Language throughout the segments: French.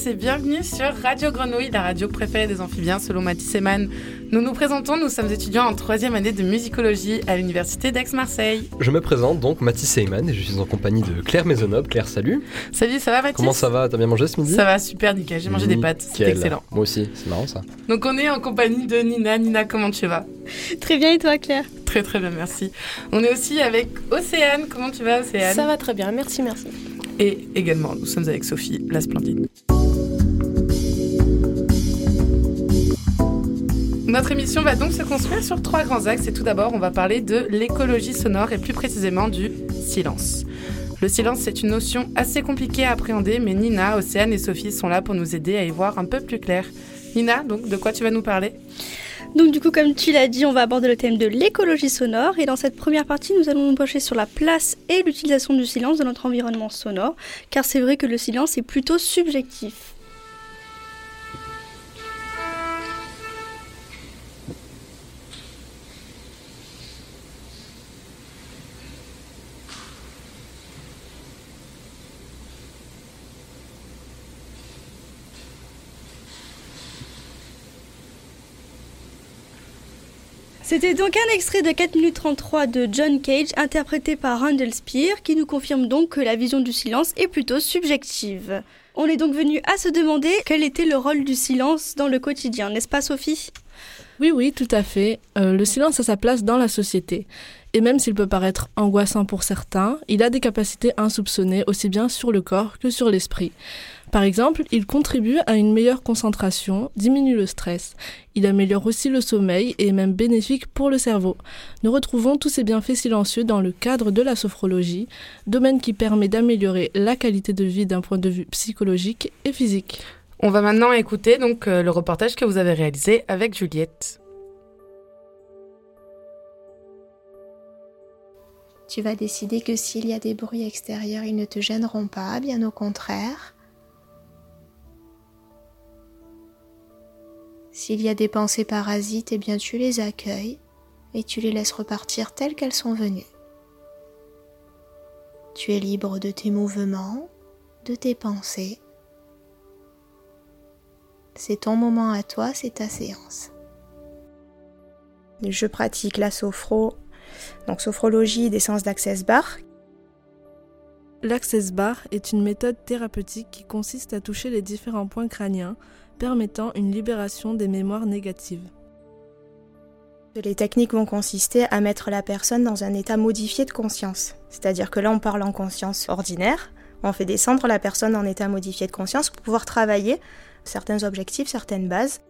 Tous et bienvenue sur Radio Grenouille, la radio préférée des amphibiens selon Mathis Eman. Nous nous présentons, nous sommes étudiants en troisième année de musicologie à l'université d'Aix-Marseille. Je me présente donc Mathis Seyman et je suis en compagnie de Claire Maisonneuve. Claire, salut. Salut, ça va Mathis? Comment ça va? T'as bien mangé ce midi? Ça va super nickel, j'ai mangé des pâtes, c'était excellent. Moi aussi, c'est marrant ça. Donc on est en compagnie de Nina. Nina, comment tu vas? Très bien et toi Claire? Très très bien, merci. On est aussi avec Océane, comment tu vas Océane? Ça va très bien, merci, merci. Et également, nous sommes avec Sophie, la splendide. Notre émission va donc se construire sur trois grands axes et tout d'abord on va parler de l'écologie sonore et plus précisément du silence. Le silence c'est une notion assez compliquée à appréhender mais Nina, Océane et Sophie sont là pour nous aider à y voir un peu plus clair. Nina, donc de quoi tu vas nous parler? Donc du coup, comme tu l'as dit, on va aborder le thème de l'écologie sonore et dans cette première partie, nous allons nous pencher sur la place et l'utilisation du silence dans notre environnement sonore, car c'est vrai que le silence est plutôt subjectif. C'était donc un extrait de 4 minutes 33 de John Cage interprété par Randall Spear qui nous confirme donc que la vision du silence est plutôt subjective. On est donc venu à se demander quel était le rôle du silence dans le quotidien, n'est-ce pas Sophie? Oui, oui, tout à fait. Euh, le silence a sa place dans la société. Et même s'il peut paraître angoissant pour certains, il a des capacités insoupçonnées aussi bien sur le corps que sur l'esprit. Par exemple, il contribue à une meilleure concentration, diminue le stress. Il améliore aussi le sommeil et est même bénéfique pour le cerveau. Nous retrouvons tous ces bienfaits silencieux dans le cadre de la sophrologie, domaine qui permet d'améliorer la qualité de vie d'un point de vue psychologique et physique. On va maintenant écouter donc euh, le reportage que vous avez réalisé avec Juliette. Tu vas décider que s'il y a des bruits extérieurs, ils ne te gêneront pas, bien au contraire. S'il y a des pensées parasites, eh bien tu les accueilles et tu les laisses repartir telles qu'elles sont venues. Tu es libre de tes mouvements, de tes pensées. C'est ton moment à toi, c'est ta séance. Je pratique la sophro, donc sophrologie des sens d'Access Bar. L'Access Bar est une méthode thérapeutique qui consiste à toucher les différents points crâniens, permettant une libération des mémoires négatives. Les techniques vont consister à mettre la personne dans un état modifié de conscience. C'est-à-dire que là, on parle en conscience ordinaire, on fait descendre la personne en état modifié de conscience pour pouvoir travailler certains objectifs, certaines bases.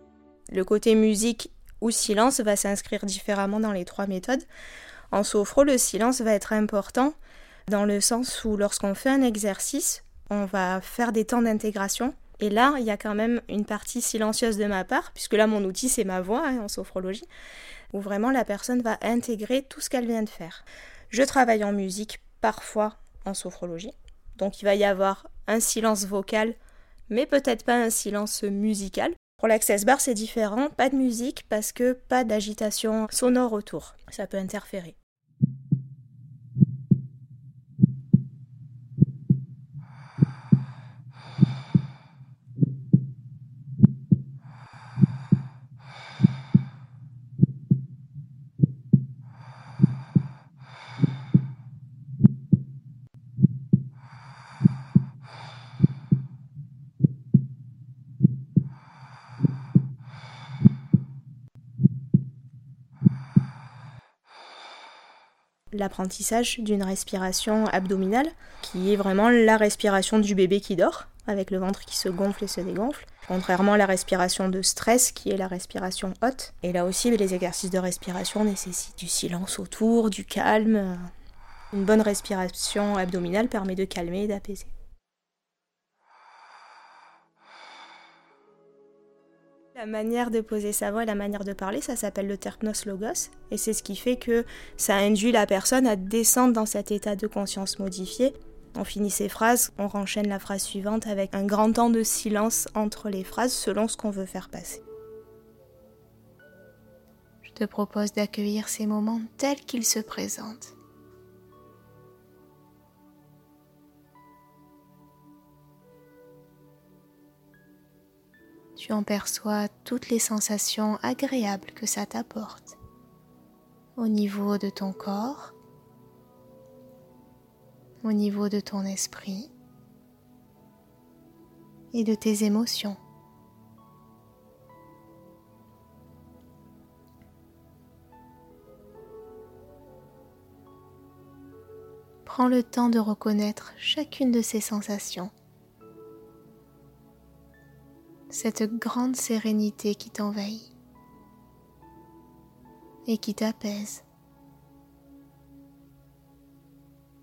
Le côté musique ou silence va s'inscrire différemment dans les trois méthodes. En sophro, le silence va être important dans le sens où lorsqu'on fait un exercice, on va faire des temps d'intégration. Et là, il y a quand même une partie silencieuse de ma part, puisque là, mon outil, c'est ma voix hein, en sophrologie, où vraiment la personne va intégrer tout ce qu'elle vient de faire. Je travaille en musique, parfois en sophrologie. Donc il va y avoir un silence vocal, mais peut-être pas un silence musical. Pour l'access bar, c'est différent, pas de musique parce que pas d'agitation sonore autour. Ça peut interférer. L'apprentissage d'une respiration abdominale, qui est vraiment la respiration du bébé qui dort, avec le ventre qui se gonfle et se dégonfle, contrairement à la respiration de stress, qui est la respiration haute. Et là aussi, les exercices de respiration nécessitent du silence autour, du calme. Une bonne respiration abdominale permet de calmer et d'apaiser. La manière de poser sa voix et la manière de parler, ça s'appelle le terpnos logos, et c'est ce qui fait que ça induit la personne à descendre dans cet état de conscience modifié. On finit ses phrases, on renchaîne la phrase suivante avec un grand temps de silence entre les phrases selon ce qu'on veut faire passer. Je te propose d'accueillir ces moments tels qu'ils se présentent. Tu en perçois toutes les sensations agréables que ça t'apporte au niveau de ton corps, au niveau de ton esprit et de tes émotions. Prends le temps de reconnaître chacune de ces sensations cette grande sérénité qui t'envahit et qui t'apaise.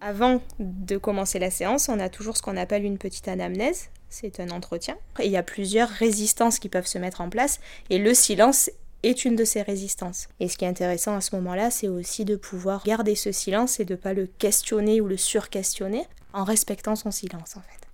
Avant de commencer la séance, on a toujours ce qu'on appelle une petite anamnèse, c'est un entretien. Et il y a plusieurs résistances qui peuvent se mettre en place et le silence est une de ces résistances. Et ce qui est intéressant à ce moment-là, c'est aussi de pouvoir garder ce silence et de ne pas le questionner ou le surquestionner en respectant son silence en fait.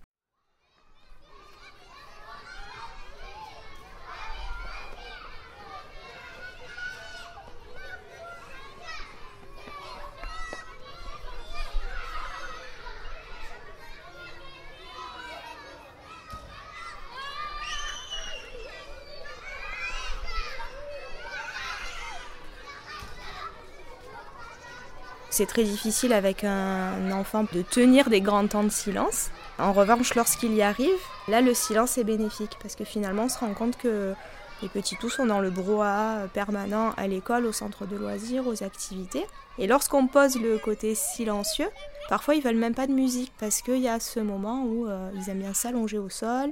C'est très difficile avec un enfant de tenir des grands temps de silence. En revanche, lorsqu'il y arrive, là, le silence est bénéfique parce que finalement, on se rend compte que les petits tous sont dans le brouhaha permanent à l'école, au centre de loisirs, aux activités. Et lorsqu'on pose le côté silencieux, parfois ils veulent même pas de musique parce qu'il y a ce moment où euh, ils aiment bien s'allonger au sol,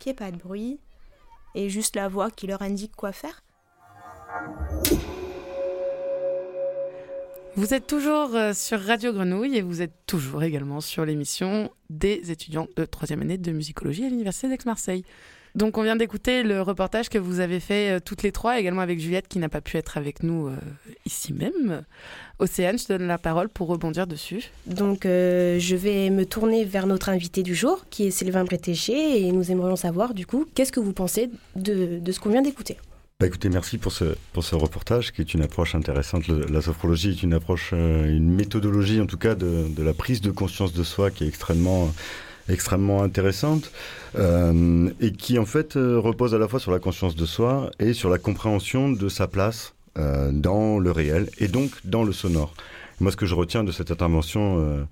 qu'il n'y ait pas de bruit, et juste la voix qui leur indique quoi faire. Vous êtes toujours euh, sur Radio Grenouille et vous êtes toujours également sur l'émission des étudiants de troisième année de musicologie à l'Université d'Aix-Marseille. Donc on vient d'écouter le reportage que vous avez fait euh, toutes les trois, également avec Juliette qui n'a pas pu être avec nous euh, ici même. Océane, je te donne la parole pour rebondir dessus. Donc je vais me tourner vers notre invité du jour qui est Sylvain Bretéché et nous aimerions savoir du coup qu'est-ce que vous pensez de ce qu'on vient d'écouter? Bah écoutez, merci pour ce, pour ce reportage qui est une approche intéressante. la sophrologie est une approche, euh, une méthodologie en tout cas de, de, la prise de conscience de soi qui est extrêmement extrêmement intéressante euh, et qui en fait euh, repose à la fois sur la conscience de soi et sur la compréhension de sa place euh, dans le réel et donc dans le sonore. Moi, ce que je retiens de cette intervention euh,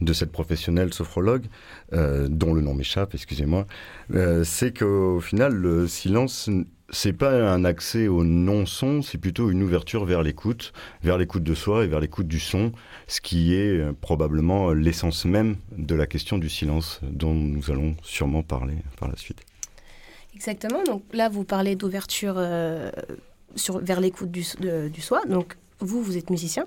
de cette professionnelle sophrologue, euh, dont le nom m'échappe, excusez-moi, euh, c'est qu'au final, le silence c'est pas un accès au non-son, c'est plutôt une ouverture vers l'écoute, vers l'écoute de soi et vers l'écoute du son, ce qui est euh, probablement l'essence même de la question du silence dont nous allons sûrement parler par la suite. Exactement, donc là vous parlez d'ouverture euh, vers l'écoute du, du, soi, donc vous, vous êtes musicien,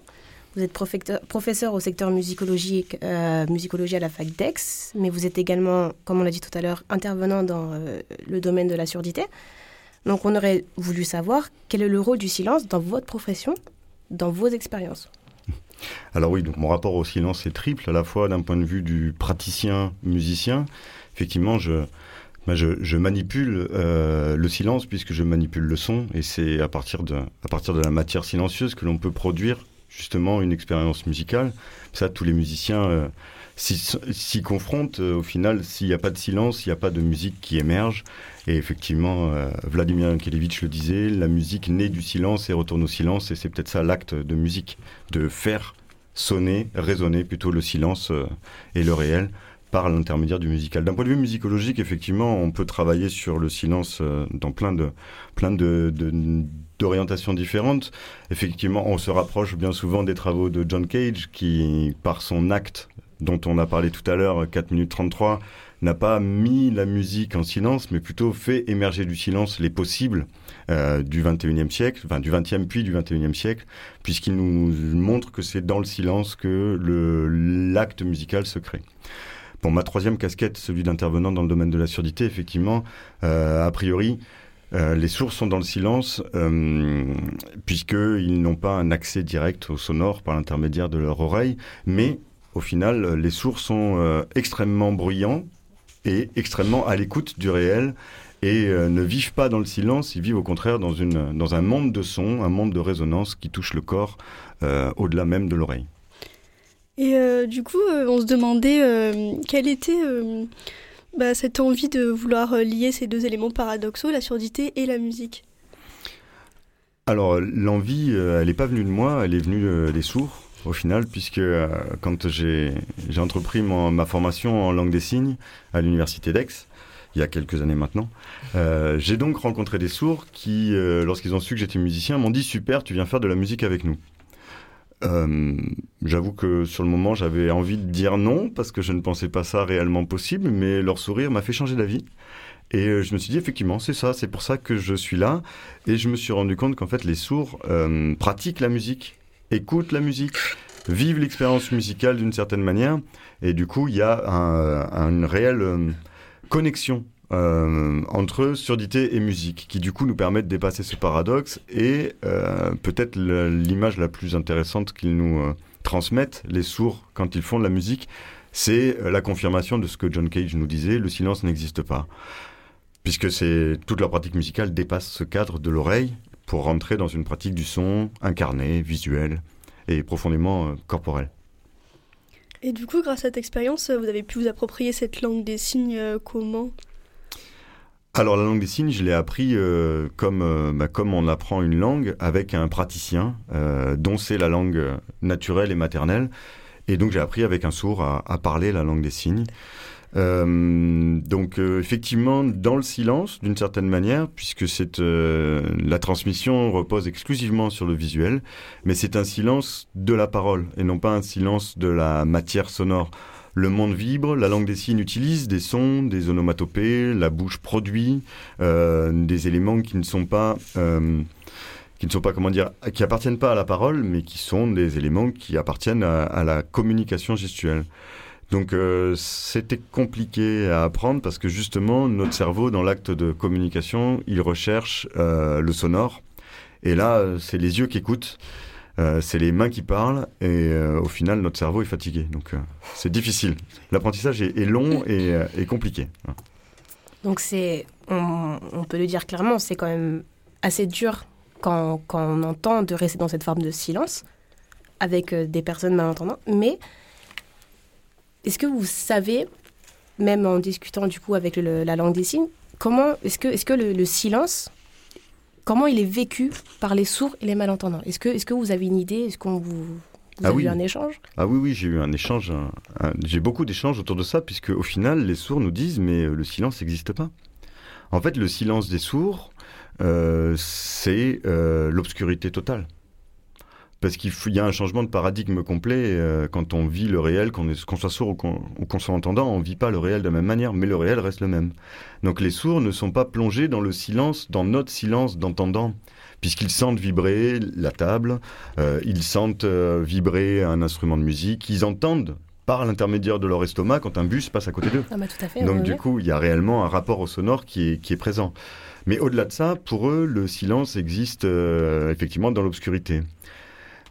vous êtes professeur au secteur musicologique, euh, musicologie à la fac d'Aix, mais vous êtes également, comme on l'a dit tout à l'heure, intervenant dans euh, le domaine de la surdité. Donc on aurait voulu savoir quel est le rôle du silence dans votre profession, dans vos expériences. Alors oui, donc mon rapport au silence est triple, à la fois d'un point de vue du praticien musicien. Effectivement, je, je, manipule euh, le silence puisque je manipule le son et c'est à partir de à partir de la matière silencieuse que l'on peut produire justement une expérience musicale. Ça, tous les musiciens euh, s'y confrontent. Euh, au final, s'il n'y a pas de silence, il n'y a pas de musique qui émerge. Et effectivement, euh, Vladimir Yankelevitch le disait, la musique naît du silence et retourne au silence. Et c'est peut-être ça l'acte de musique, de faire sonner, résonner plutôt le silence et le réel par l'intermédiaire du musical. D'un point de vue musicologique, effectivement, on peut travailler sur le silence dans plein de plein de d'orientations différentes. Effectivement, on se rapproche bien souvent des travaux de John Cage, qui, par son acte dont on a parlé tout à l'heure, 4 minutes 33, n'a pas mis la musique en silence, mais plutôt fait émerger du silence les possibles euh, du 21e siècle, enfin du 20e puis du 21e siècle, puisqu'il nous montre que c'est dans le silence que l'acte musical se crée. Bon, ma troisième casquette, celui d'intervenant dans le domaine de la surdité, effectivement, euh, a priori, euh, les sourds sont dans le silence euh, puisqu'ils n'ont pas un accès direct au sonore par l'intermédiaire de leur oreille, mais au final, les sourds sont euh, extrêmement bruyants et extrêmement à l'écoute du réel et ne vivent pas dans le silence, ils vivent au contraire dans, une, dans un monde de son, un monde de résonance qui touche le corps au-delà même de l'oreille. Et du coup, on se demandait quel était bah, cette envie de vouloir euh, lier ces deux éléments paradoxaux, la surdité et la musique? Alors, l'envie, euh, elle n'est pas venue de moi, elle est venue euh, des sourds, au final, puisque quand j'ai entrepris ma formation en langue des signes à l'université d'Aix, il y a quelques années maintenant. j'ai donc rencontré des sourds qui, lorsqu'ils ont su que j'étais musicien, m'ont dit super, tu viens faire de la musique avec nous. Euh, j'avoue que sur le moment, j'avais envie de dire non parce que je ne pensais pas ça réellement possible, mais leur sourire m'a fait changer d'avis. Et euh, je me suis dit, effectivement, c'est ça, c'est pour ça que je suis là. Et je me suis rendu compte qu'en fait, les sourds euh, pratiquent la musique, écoutent la musique, vivent l'expérience musicale d'une certaine manière. Et du coup, il y a une réelle connexion euh, entre surdité et musique, qui du coup nous permettent de dépasser ce paradoxe. Et euh, peut-être l'image la plus intéressante qu'ils nous euh, transmettent, les sourds, quand ils font de la musique, c'est la confirmation de ce que John Cage nous disait, le silence n'existe pas. Puisque toute leur pratique musicale dépasse ce cadre de l'oreille pour rentrer dans une pratique du son incarné, visuel et profondément corporel. Et du coup, grâce à cette expérience, vous avez pu vous approprier cette langue des signes comment? Alors la langue des signes, je l'ai appris euh, comme, euh, bah, comme on apprend une langue avec un praticien euh, dont c'est la langue naturelle et maternelle. Et donc j'ai appris avec un sourd à, à, parler la langue des signes. Donc effectivement, dans le silence, d'une certaine manière, puisque c'est la transmission repose exclusivement sur le visuel, mais c'est un silence de la parole et non pas un silence de la matière sonore. Le monde vibre, la langue des signes utilise des sons, des onomatopées, la bouche produit euh, des éléments qui ne sont pas euh, qui ne sont pas comment dire qui appartiennent pas à la parole, mais qui sont des éléments qui appartiennent à, la communication gestuelle. Donc euh, c'était compliqué à apprendre parce que justement notre cerveau dans l'acte de communication il recherche le sonore et là c'est les yeux qui écoutent euh, c'est les mains qui parlent et euh, au final notre cerveau est fatigué. Donc euh, c'est difficile. L'apprentissage est, long et, compliqué. Donc c'est, on, peut le dire clairement, c'est quand même assez dur quand, quand, on entend de rester dans cette forme de silence avec des personnes malentendantes. Mais est-ce que vous savez, même en discutant du coup avec la langue des signes, comment est-ce que, est-ce que le silence comment il est vécu par les sourds et les malentendants? Est-ce que, est que vous avez une idée? Est-ce qu'on vous, vous ah eu un échange? Ah oui, oui, j'ai eu un échange. j'ai beaucoup d'échanges autour de ça, puisque au final, les sourds nous disent mais euh, le silence n'existe pas. En fait, le silence des sourds, euh, c'est euh, l'obscurité totale parce qu'il y a un changement de paradigme complet euh, quand on vit le réel, qu'on soit sourd ou qu'on soit entendant, on vit pas le réel de la même manière, mais le réel reste le même. Donc les sourds ne sont pas plongés dans le silence, dans notre silence d'entendant, puisqu'ils sentent vibrer la table, euh, ils sentent euh, vibrer un instrument de musique, ils entendent par l'intermédiaire de leur estomac quand un bus passe à côté d'eux. Ah bah, tout à fait, Donc du coup, il y a réellement un rapport au sonore qui est, qui est présent. Mais au-delà de ça, pour eux, le silence existe effectivement dans l'obscurité.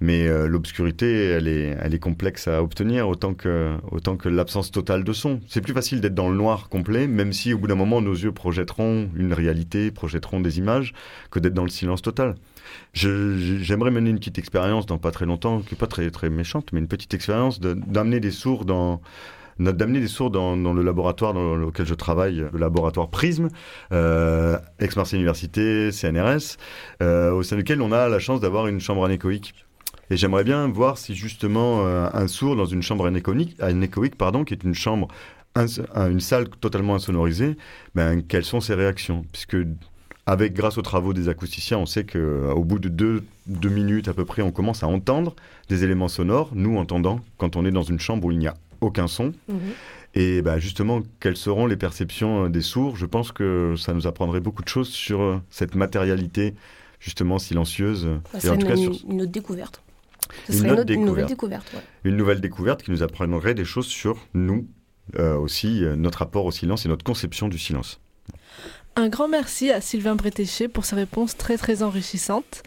Mais euh, l'obscurité, elle est, elle est complexe à obtenir autant que, autant que l'absence totale de son. C'est plus facile d'être dans le noir complet, même si au bout d'un moment nos yeux projetteront une réalité, projetteront des images, que d'être dans le silence total. J'aimerais mener une petite expérience dans pas très longtemps, qui n'est pas très, très méchante, mais une petite expérience d'amener des sourds dans d'amener des sourds dans, le laboratoire dans lequel je travaille, le laboratoire Prisme, euh, Aix-Marseille Université, CNRS, euh, au sein duquel on a la chance d'avoir une chambre anéchoïque. Et j'aimerais bien voir si justement euh, un sourd dans une chambre anéchoïque, anéchoïque pardon, qui est une chambre, une salle totalement insonorisée, ben, quelles sont ses réactions? Puisque avec, grâce aux travaux des acousticiens, on sait qu'au bout de deux, deux, minutes à peu près, on commence à entendre des éléments sonores, nous entendant, quand on est dans une chambre où il n'y a aucun son. Mhm. Et bah, justement, quelles seront les perceptions euh, des sourds? Je pense que ça nous apprendrait beaucoup de choses sur euh, cette matérialité justement silencieuse. Bah, c'est une, une, autre découverte. Une, une, une, nouvelle découverte. Une nouvelle découverte qui nous apprendrait des choses sur nous euh, aussi, notre rapport au silence et notre conception du silence. Un grand merci à Sylvain Bretéché pour ses réponses très très enrichissantes.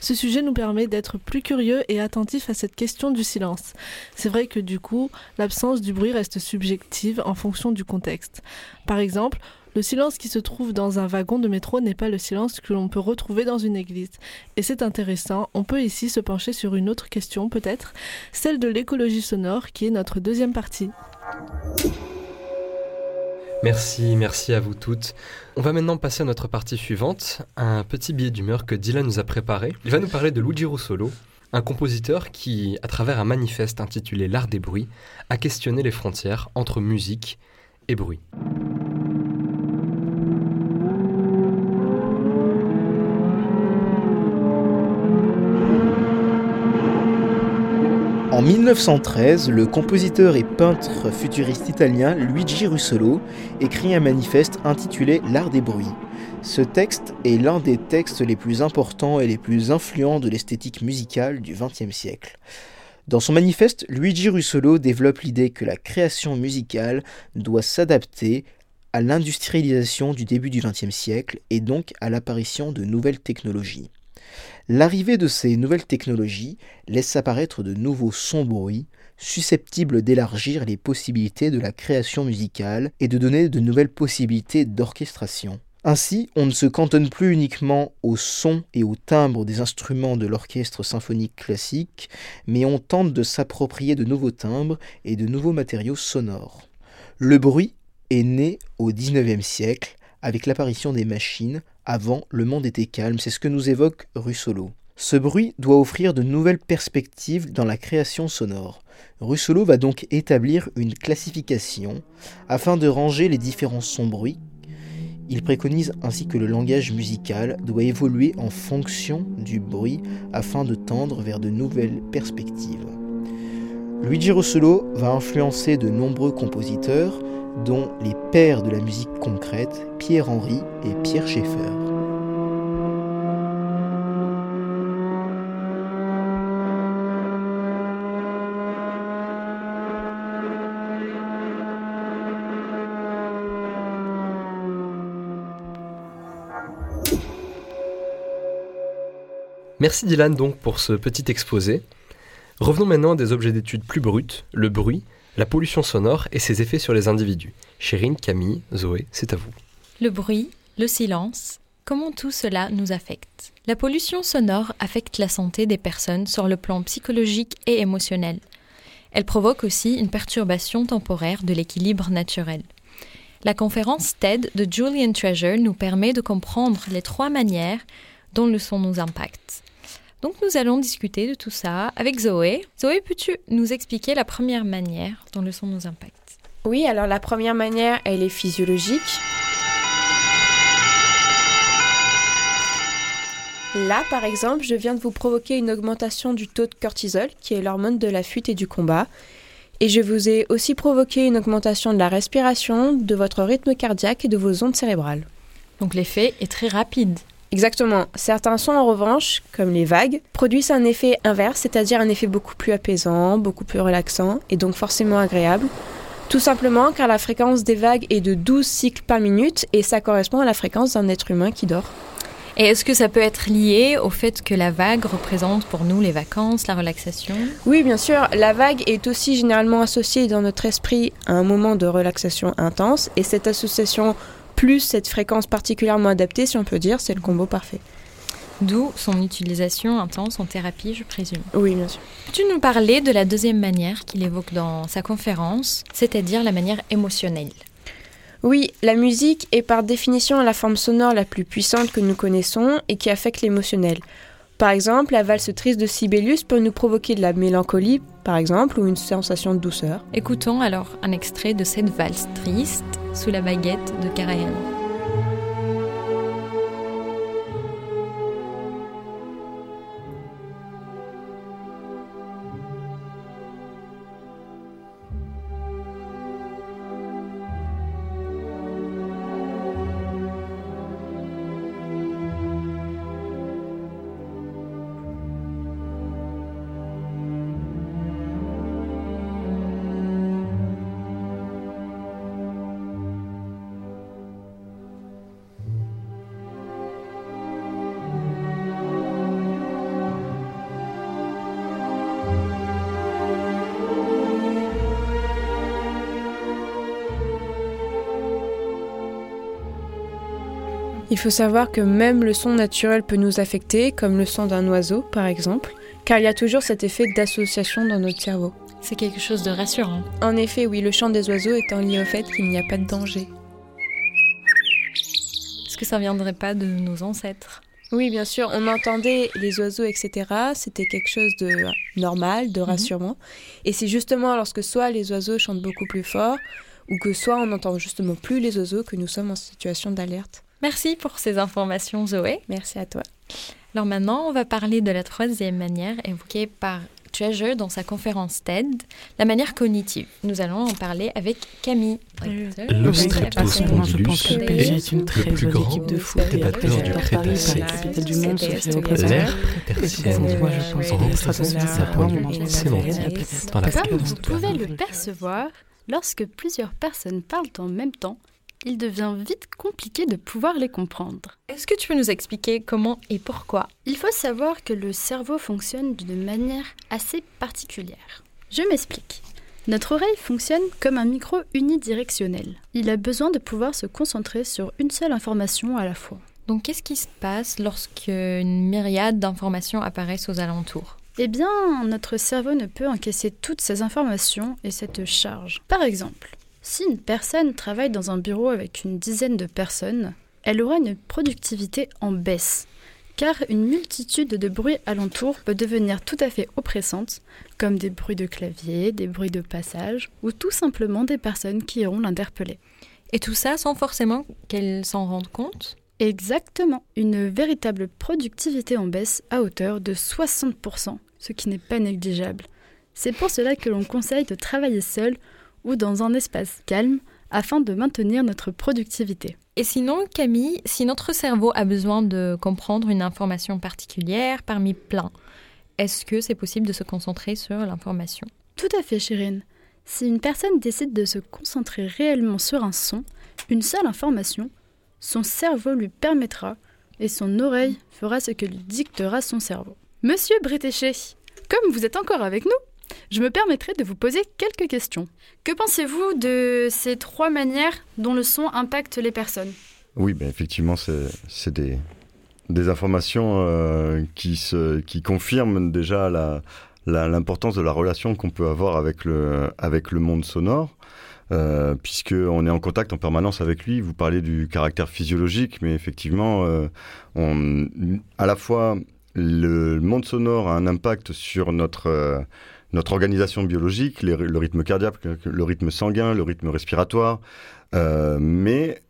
Ce sujet nous permet d'être plus curieux et attentifs à cette question du silence. C'est vrai que du coup, l'absence du bruit reste subjective en fonction du contexte. Par exemple, le silence qui se trouve dans un wagon de métro n'est pas le silence que l'on peut retrouver dans une église. Et c'est intéressant, on peut ici se pencher sur une autre question peut-être, celle de l'écologie sonore qui est notre deuxième partie. Merci, merci à vous toutes. On va maintenant passer à notre partie suivante, un petit billet d'humeur que Dylan nous a préparé. Il va nous parler de Luigi Russolo, un compositeur qui, à travers un manifeste intitulé L'art des bruits, a questionné les frontières entre musique et bruit. En 1913, le compositeur et peintre futuriste italien Luigi Russolo écrit un manifeste intitulé L'art des bruits. Ce texte est l'un des textes les plus importants et les plus influents de l'esthétique musicale du XXe siècle. Dans son manifeste, Luigi Russolo développe l'idée que la création musicale doit s'adapter à l'industrialisation du début du XXe siècle et donc à l'apparition de nouvelles technologies. L'arrivée de ces nouvelles technologies laisse apparaître de nouveaux sons bruits susceptibles d'élargir les possibilités de la création musicale et de donner de nouvelles possibilités d'orchestration. Ainsi, on ne se cantonne plus uniquement au son et au timbre des instruments de l'orchestre symphonique classique, mais on tente de s'approprier de nouveaux timbres et de nouveaux matériaux sonores. Le bruit est né au XIXe siècle avec l'apparition des machines, avant, le monde était calme, c'est ce que nous évoque Russolo. Ce bruit doit offrir de nouvelles perspectives dans la création sonore. Russolo va donc établir une classification afin de ranger les différents sons bruits. Il préconise ainsi que le langage musical doit évoluer en fonction du bruit afin de tendre vers de nouvelles perspectives. Luigi Russolo va influencer de nombreux compositeurs, dont les pères de la musique concrète, Pierre Henry et Pierre Schaeffer. Merci Dylan donc pour ce petit exposé. Revenons maintenant à des objets d'étude plus bruts, le bruit, la pollution sonore et ses effets sur les individus. Chérine, Camille, Zoé, c'est à vous. Le bruit, le silence, comment tout cela nous affecte? La pollution sonore affecte la santé des personnes sur le plan psychologique et émotionnel. Elle provoque aussi une perturbation temporaire de l'équilibre naturel. La conférence TED de Julian Treasure nous permet de comprendre les trois manières dont le son nous impacte. Donc nous allons discuter de tout ça avec Zoé. Zoé, peux-tu nous expliquer la première manière dont le son nous impacte? Oui, alors la première manière, elle est physiologique. Là, par exemple, je viens de vous provoquer une augmentation du taux de cortisol, qui est l'hormone de la fuite et du combat. Et je vous ai aussi provoqué une augmentation de la respiration, de votre rythme cardiaque et de vos ondes cérébrales. Donc l'effet est très rapide. Exactement. Certains sons, en revanche, comme les vagues, produisent un effet inverse, c'est-à-dire un effet beaucoup plus apaisant, beaucoup plus relaxant et donc forcément agréable. Tout simplement car la fréquence des vagues est de 12 cycles par minute et ça correspond à la fréquence d'un être humain qui dort. Et est-ce que ça peut être lié au fait que la vague représente pour nous les vacances, la relaxation? Oui, bien sûr. La vague est aussi généralement associée dans notre esprit à un moment de relaxation intense. Et cette association plus cette fréquence particulièrement adaptée, si on peut dire, c'est le combo parfait. D'où son utilisation intense en thérapie, je présume. Oui, bien sûr. Peux-tu nous parler de la deuxième manière qu'il évoque dans sa conférence, c'est-à-dire la manière émotionnelle? Oui, la musique est par définition la forme sonore la plus puissante que nous connaissons et qui affecte l'émotionnel. Par exemple, la valse triste de Sibelius peut nous provoquer de la mélancolie, par exemple, ou une sensation de douceur. Écoutons alors un extrait de cette valse triste sous la baguette de Karajan. Il faut savoir que même le son naturel peut nous affecter, comme le son d'un oiseau par exemple, car il y a toujours cet effet d'association dans notre cerveau. C'est quelque chose de rassurant. En effet, oui, le chant des oiseaux étant lié au fait qu'il n'y a pas de danger. Est-ce que ça viendrait pas de nos ancêtres? Oui, bien sûr, on entendait les oiseaux, etc. C'était quelque chose de normal, de rassurant. Et c'est justement lorsque soit les oiseaux chantent beaucoup plus fort, ou que soit on n'entend justement plus les oiseaux que nous sommes en situation d'alerte. Merci pour ces informations, Zoé. Merci à toi. Alors maintenant, on va parler de la troisième manière évoquée par Treasure dans sa conférence TED, la manière cognitive. Nous allons en parler avec Camille. Le streptospondylus est une très le plus grand équipe de foot débatteur du Crétacé. L'ère prétertienne en sémantique dans la Comme vous pouvez le percevoir, lorsque plusieurs personnes parlent en même temps, il devient vite compliqué de pouvoir les comprendre. Est-ce que tu peux nous expliquer comment et pourquoi? Il faut savoir que le cerveau fonctionne d'une manière assez particulière. Je m'explique. Notre oreille fonctionne comme un micro unidirectionnel. Il a besoin de pouvoir se concentrer sur une seule information à la fois. Donc qu'est-ce qui se passe lorsqu'une myriade d'informations apparaissent aux alentours? Eh bien, notre cerveau ne peut encaisser toutes ces informations et cette charge. Par exemple, si une personne travaille dans un bureau avec une dizaine de personnes, elle aura une productivité en baisse, car une multitude de bruits alentours peut devenir tout à fait oppressante, comme des bruits de clavier, des bruits de passage, ou tout simplement des personnes qui iront l'interpeller. Et tout ça sans forcément qu'elle s'en rende compte? Exactement, une véritable productivité en baisse à hauteur de 60%, ce qui n'est pas négligeable. C'est pour cela que l'on conseille de travailler seul ou dans un espace calme afin de maintenir notre productivité. Et sinon, Camille, si notre cerveau a besoin de comprendre une information particulière parmi plein, est-ce que c'est possible de se concentrer sur l'information? Tout à fait, Chérine. Si une personne décide de se concentrer réellement sur un son, une seule information, son cerveau lui permettra et son oreille fera ce que lui dictera son cerveau. Monsieur Bretéché, comme vous êtes encore avec nous, je me permettrai de vous poser quelques questions. Que pensez-vous de ces trois manières dont le son impacte les personnes? Oui, ben effectivement, c'est des, des informations euh, qui, se, qui confirment déjà l'importance la, de la relation qu'on peut avoir avec le, avec le monde sonore. Euh, puisqu'on est en contact en permanence avec lui. Vous parlez du caractère physiologique, mais effectivement, euh, on, à la fois le monde sonore a un impact sur notre euh, notre organisation biologique, le rythme cardiaque, le rythme sanguin, le rythme respiratoire, euh, mais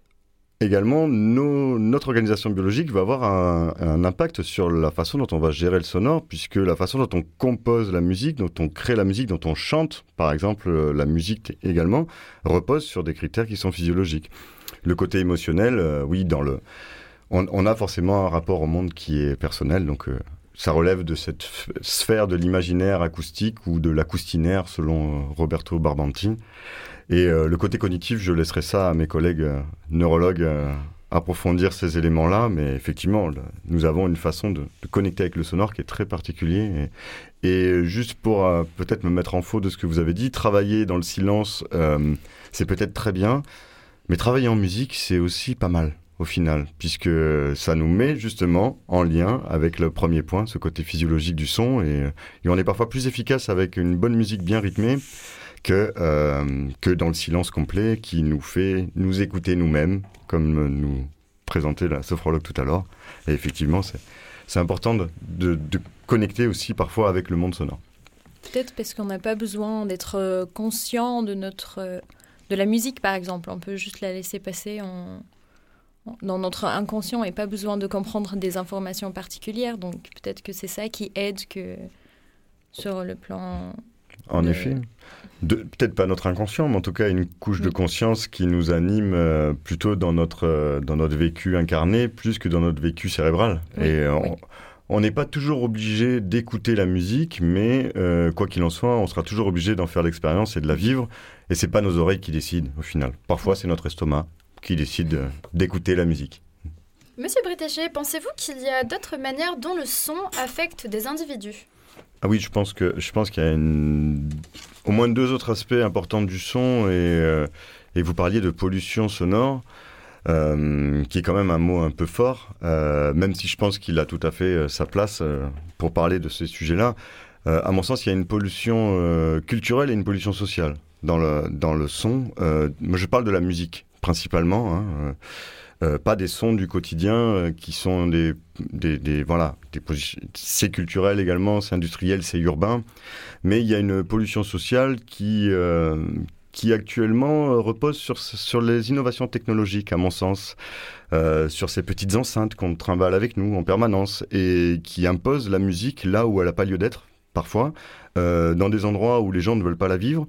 également notre organisation biologique va avoir un, impact sur la façon dont on va gérer le sonore, puisque la façon dont on compose la musique, dont on crée la musique, dont on chante, par exemple euh, la musique également, repose sur des critères qui sont physiologiques. Le côté émotionnel, euh, oui, dans le, on, a forcément un rapport au monde qui est personnel, donc ça relève de cette sphère de l'imaginaire acoustique ou de l'acoustinaire selon euh, Roberto Barbanti. Et euh, le côté cognitif, je laisserai ça à mes collègues euh, neurologues approfondir ces éléments-là, mais effectivement, nous avons une façon de, connecter avec le sonore qui est très particulier. Et, juste pour peut-être me mettre en faux de ce que vous avez dit, travailler dans le silence, c'est peut-être très bien, mais travailler en musique, c'est aussi pas mal au final, puisque ça nous met justement en lien avec le premier point, ce côté physiologique du son, et, on est parfois plus efficace avec une bonne musique bien rythmée que, euh, que dans le silence complet qui nous fait nous écouter nous-mêmes, comme nous présentait la sophrologue tout à l'heure. Et effectivement, c'est important de, de, connecter aussi parfois avec le monde sonore. Peut-être parce qu'on n'a pas besoin d'être euh, conscient de notre euh, de la musique, par exemple. On peut juste la laisser passer en, dans notre inconscient et pas besoin de comprendre des informations particulières. Donc peut-être que c'est ça qui aide que sur le plan en effet. Peut-être pas notre inconscient, mais en tout cas une couche de conscience qui nous anime euh, plutôt dans notre, euh, dans notre vécu incarné, plus que dans notre vécu cérébral. Et on n'est pas toujours obligé d'écouter la musique, mais euh, quoi qu'il en soit, on sera toujours obligé d'en faire l'expérience et de la vivre. Et c'est pas nos oreilles qui décident au final. Parfois, c'est notre estomac qui décide d'écouter la musique. Monsieur Bretéché, pensez-vous qu'il y a d'autres manières dont le son affecte des individus? Ah oui, je pense que je pense qu'il y a au moins deux autres aspects importants du son et, euh, et vous parliez de pollution sonore. Euh, qui est quand même un mot un peu fort, euh, même si je pense qu'il a tout à fait sa place pour parler de ces sujets-là. à mon sens, il y a une pollution culturelle et une pollution sociale dans le, dans le son. moi, je parle de la musique principalement. Hein, euh, pas des sons du quotidien euh, qui sont des, des, voilà, des c'est culturel également, c'est industriel, c'est urbain, mais il y a une pollution sociale qui euh, qui actuellement repose sur, sur les innovations technologiques, à mon sens, sur ces petites enceintes qu'on trimballe avec nous en permanence et qui imposent la musique là où elle n'a pas lieu d'être, parfois, dans des endroits où les gens ne veulent pas la vivre.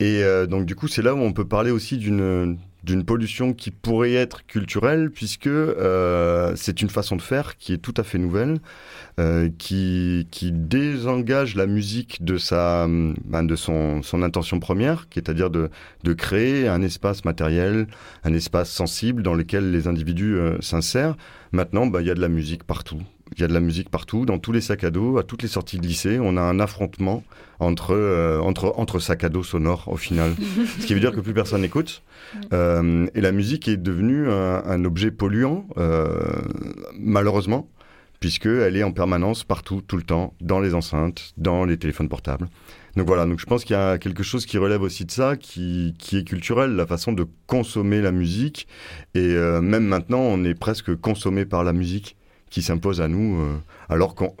Et donc du coup, c'est là où on peut parler aussi d'une d'une pollution qui pourrait être culturelle, puisque euh, c'est une façon de faire qui est tout à fait nouvelle, euh, qui, qui désengage la musique de, sa, ben, de son, son intention première, qui est à dire de, de créer un espace matériel, un espace sensible dans lequel les individus euh, s'insèrent. Maintenant, ben, il y a de la musique partout. Il y a de la musique partout, dans tous les sacs à dos, à toutes les sorties de lycée. On a un affrontement entre, euh, entre, entre sacs à dos sonores au final. Ce qui veut dire que plus personne n'écoute. Euh, et la musique est devenue un, objet polluant, euh, malheureusement, puisqu'elle est en permanence partout, tout le temps, dans les enceintes, dans les téléphones portables. Donc voilà, donc je pense qu'il y a quelque chose qui relève aussi de ça, qui, qui est culturel, la façon de consommer la musique. Et même maintenant, on est presque consommé par la musique qui s'impose à nous euh, alors qu'on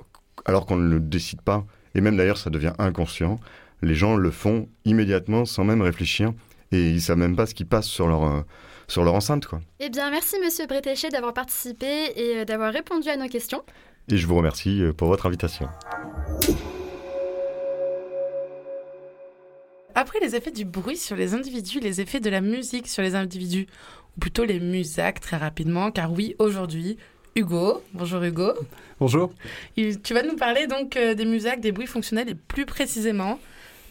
alors qu'on ne le décide pas. Et même d'ailleurs, ça devient inconscient. Les gens le font immédiatement sans même réfléchir et ils savent même pas ce qui passe sur leur euh, sur leur enceinte quoi. Eh bien, merci Monsieur Bretéché d'avoir participé et euh, d'avoir répondu à nos questions. Et je vous remercie pour votre invitation. Après les effets du bruit sur les individus, les effets de la musique sur les individus, ou plutôt les musacs très rapidement, car oui, aujourd'hui, Hugo. Bonjour Hugo. Bonjour. tu vas nous parler donc euh, des musacs, des bruits fonctionnels et plus précisément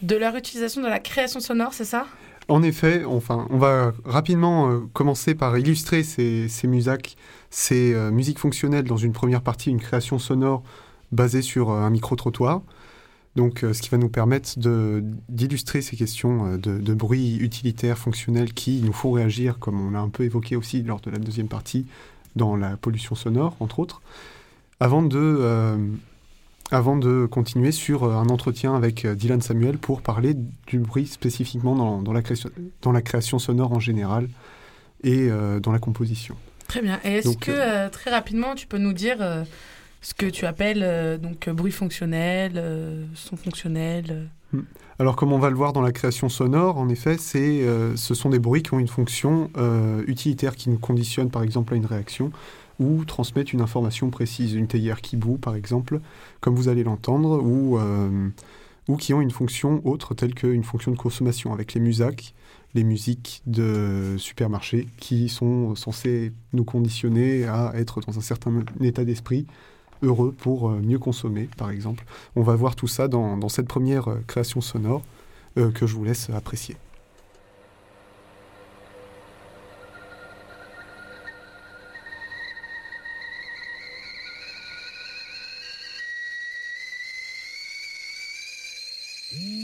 de leur utilisation dans la création sonore, c'est ça? En effet, enfin, on va rapidement euh, commencer par illustrer ces, ces musacs, ces euh, musiques fonctionnelles dans une première partie, une création sonore basée sur un micro-trottoir. Donc, ce qui va nous permettre d'illustrer ces questions de, de, bruit utilitaire, fonctionnel, qui nous font réagir, comme on l'a un peu évoqué aussi lors de la deuxième partie, dans la pollution sonore, entre autres, avant de, euh, avant de continuer sur euh, un entretien avec euh, Dylan Samuel pour parler du bruit spécifiquement dans, dans, la, création, dans la création sonore en général et dans la composition. Très bien. Et est-ce que, très rapidement, tu peux nous dire ce que tu appelles donc bruit fonctionnel, son fonctionnel hmm. Alors, comme on va le voir dans la création sonore, en effet, euh, ce sont des bruits qui ont une fonction euh, utilitaire qui nous conditionne, par exemple, à une réaction ou transmettent une information précise, une théière qui boue, par exemple, comme vous allez l'entendre, ou, euh, qui ont une fonction autre, telle qu'une fonction de consommation, avec les musacs, les musiques de supermarché, qui sont censées nous conditionner à être dans un certain état d'esprit heureux pour euh, mieux consommer, par exemple. On va voir tout ça dans, cette première euh, création sonore euh, que je vous laisse apprécier. Mmh.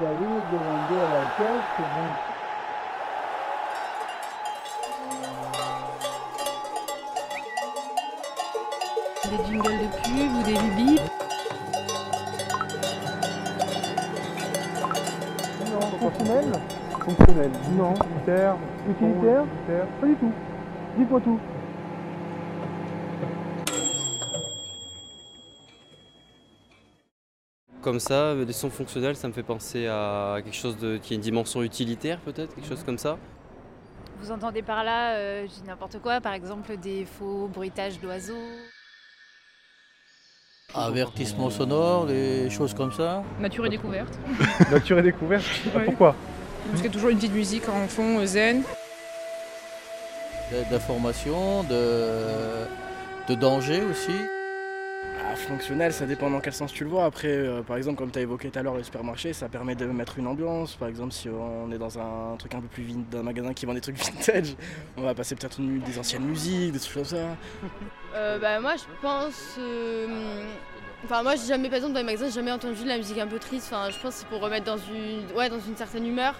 Marguerite demandait à la caisse, bon, Des jingles de pub ou des bip Non, fonctionnel Fonctionnel. Non. Utilitaire Utilitaire Pas du tout. Dites-moi tout. Comme ça, des sons fonctionnels, ça me fait penser à quelque chose de, qui a une dimension utilitaire peut-être, quelque chose comme ça. Vous entendez par là, euh, je dis n'importe quoi, par exemple des faux bruitages d'oiseaux. Avertissement sonore, des choses comme ça. Nature et découverte. Nature et découverte Ouais. Pourquoi Parce qu'il y a toujours une petite musique en fond, euh, zen. De- D'information, de, de danger aussi. Fonctionnel, ça dépend dans quel sens tu le vois. Après, euh, par exemple, comme tu as évoqué tout à l'heure, le supermarché, ça permet de mettre une ambiance. Par exemple, si on est dans un truc un peu plus vin- d'un magasin qui vend des trucs vintage, on va passer peut-être une- des anciennes musiques, des trucs comme ça. Euh, bah, moi je pense. euh, Enfin, moi j'ai jamais, par exemple, dans les magasins, j'ai jamais entendu de la musique un peu triste. Enfin, je pense que c'est pour remettre dans une, ouais, dans une certaine humeur.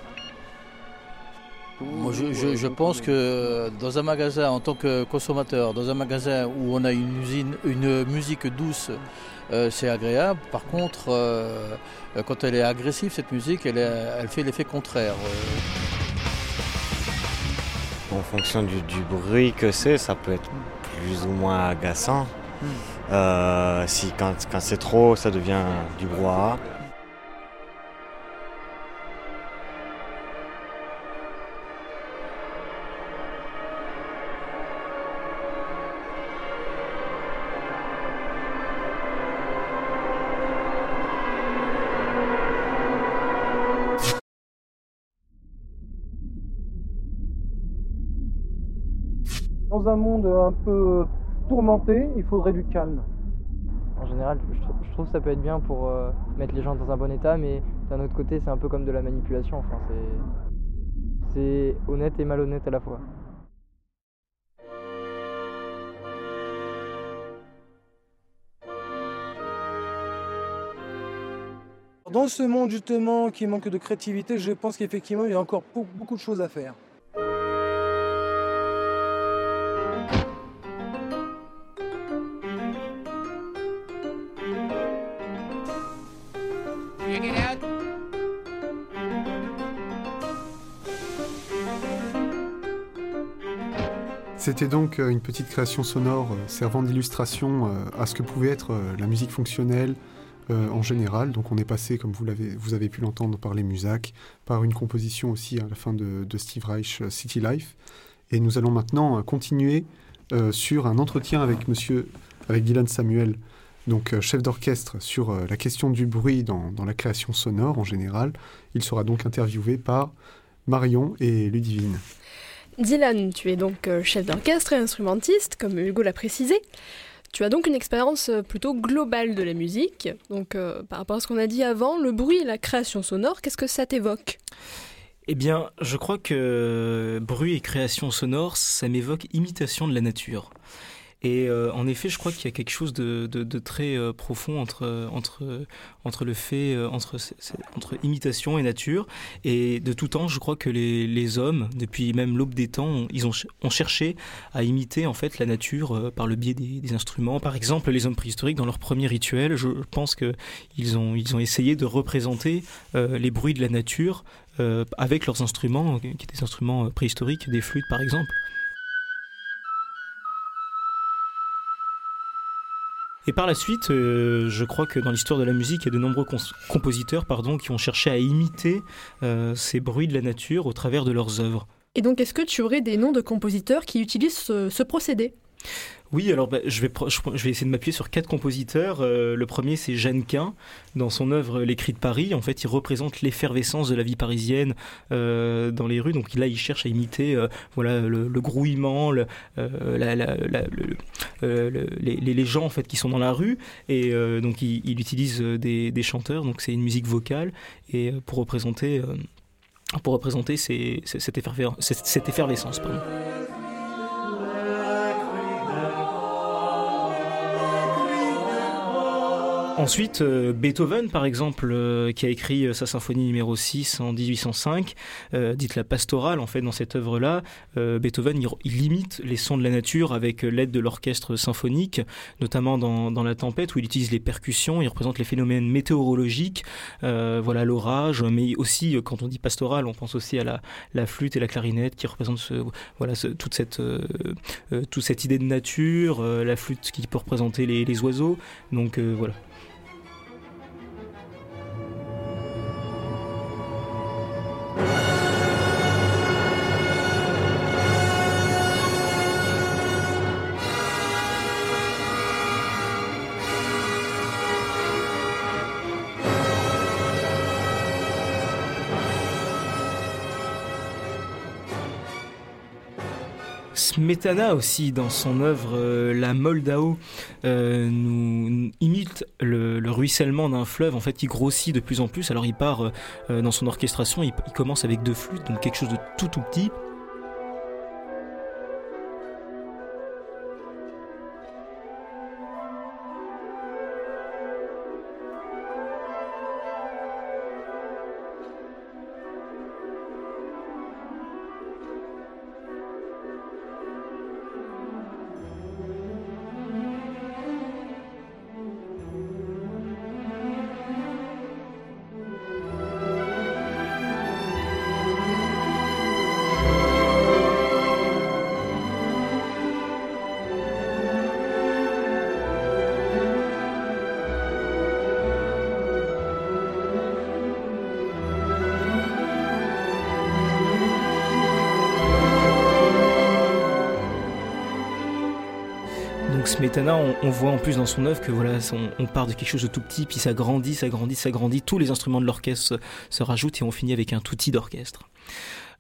Moi, je, je- je pense que dans un magasin, en tant que consommateur, dans un magasin où on a une, usine, une musique douce, euh, c'est agréable. Par contre, euh, quand elle est agressive, cette musique, elle, est- elle fait l'effet contraire. Euh, En fonction du, du bruit que c'est, ça peut être plus ou moins agaçant. Euh, si quand, quand c'est trop, ça devient du brouhaha. Dans un monde un peu tourmenté, il faudrait du calme. En général, je, trou- je trouve que ça peut être bien pour euh, mettre les gens dans un bon état, mais d'un autre côté, c'est un peu comme de la manipulation. Enfin, c'est, honnête et malhonnête à la fois. Dans ce monde justement qui manque de créativité, je pense qu'effectivement il y a encore beaucoup de choses à faire. C'était donc euh, une petite création sonore euh, servant d'illustration euh, à ce que pouvait être la musique fonctionnelle en général. Donc on est passé, comme vous, l'avez, vous avez pu l'entendre par les Musac, par une composition aussi à la fin de, Steve Reich, City Life. Et nous allons maintenant continuer sur un entretien avec monsieur, avec Dylan Samuel, donc chef d'orchestre sur la question du bruit dans, dans la création sonore en général. Il sera donc interviewé par Marion et Ludivine. Dylan, tu es donc euh, chef d'orchestre et instrumentiste, comme Hugo l'a précisé. Tu as donc une expérience euh, plutôt globale de la musique. Donc, euh, par rapport à ce qu'on a dit avant, le bruit et la création sonore, qu'est-ce que ça t'évoque? Eh bien, je crois que bruit et création sonore, ça m'évoque imitation de la nature. Et euh, en effet, je crois qu'il y a quelque chose de, de- de très euh, profond entre, entre, entre le fait, euh, entre, entre imitation et nature. Et de tout temps, je crois que les, les hommes, depuis même l'aube des temps, ils ont, ont cherché à imiter en fait la nature euh, par le biais des, des instruments. Par exemple, les hommes préhistoriques, dans leur premier rituel, je pense qu'ils ont, ils ont essayé de représenter euh, les bruits de la nature euh, avec leurs instruments, euh, qui étaient des instruments euh, préhistoriques, des flûtes par exemple. Et par la suite, euh, je crois que dans l'histoire de la musique, il y a de nombreux compositeurs qui ont cherché à imiter euh, ces bruits de la nature au travers de leurs œuvres. Et donc, est-ce que tu aurais des noms de compositeurs qui utilisent ce procédé? Oui, alors bah, je, vais, essayer de m'appuyer sur quatre compositeurs. Euh, le premier, c'est Jeannequin. Dans son œuvre Les Cris de Paris, en fait, il représente l'effervescence de la vie parisienne euh, dans les rues. Donc là, il cherche à imiter euh, voilà, le, le grouillement, euh, euh, les, gens en fait, qui sont dans la rue. Et euh, donc, il, il utilise euh, des, chanteurs. Donc, c'est une musique vocale. Et euh, pour représenter, euh, pour représenter cette, effervescence. Ensuite, euh, Beethoven, par exemple, euh, qui a écrit euh, sa symphonie numéro 6 en 1805, euh, dite la pastorale, en fait, dans cette œuvre-là, Beethoven, il, limite les sons de la nature avec l'aide de l'orchestre symphonique, notamment dans, La Tempête, où il utilise les percussions, il représente les phénomènes météorologiques, voilà l'orage, mais aussi, quand on dit pastorale, on pense aussi à la, flûte et la clarinette qui représentent voilà, toute, cette, toute cette idée de nature, la flûte qui peut représenter les, les oiseaux, donc voilà. Smetana aussi, dans son œuvre euh, La Moldao, euh, nous, imite le, le ruissellement d'un fleuve en fait qui grossit de plus en plus. Alors il part euh, dans son orchestration, il, il commence avec deux flûtes, donc quelque chose de tout tout petit. On, voit en plus dans son œuvre que voilà, on, part de quelque chose de tout petit, puis ça grandit, ça grandit, ça grandit. Tous les instruments de l'orchestre se, rajoutent et on finit avec un outil d'orchestre.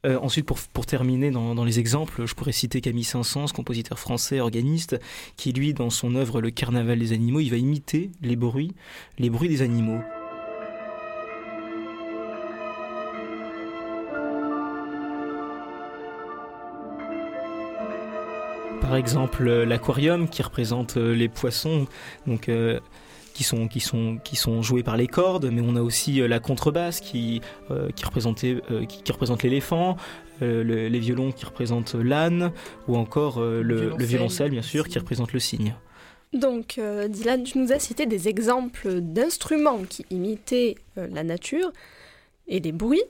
Euh, ensuite, pour, terminer dans, dans les exemples, je pourrais citer Camille Saint-Saëns, compositeur français, organiste, qui lui, dans son œuvre Le Carnaval des animaux, il va imiter les bruits, les bruits des animaux. Par exemple, euh, l'aquarium qui représente euh, les poissons, donc euh, qui sont qui sont qui sont joués par les cordes, mais on a aussi la contrebasse qui euh, qui représentait euh, qui, qui représente l'éléphant, euh, le- les violons qui représentent l'âne, ou encore euh, le, le Violoncelle. violoncelle bien sûr qui représente le cygne. Donc, euh, Dylan, tu nous as cité des exemples d'instruments qui imitaient euh, la nature et des bruits.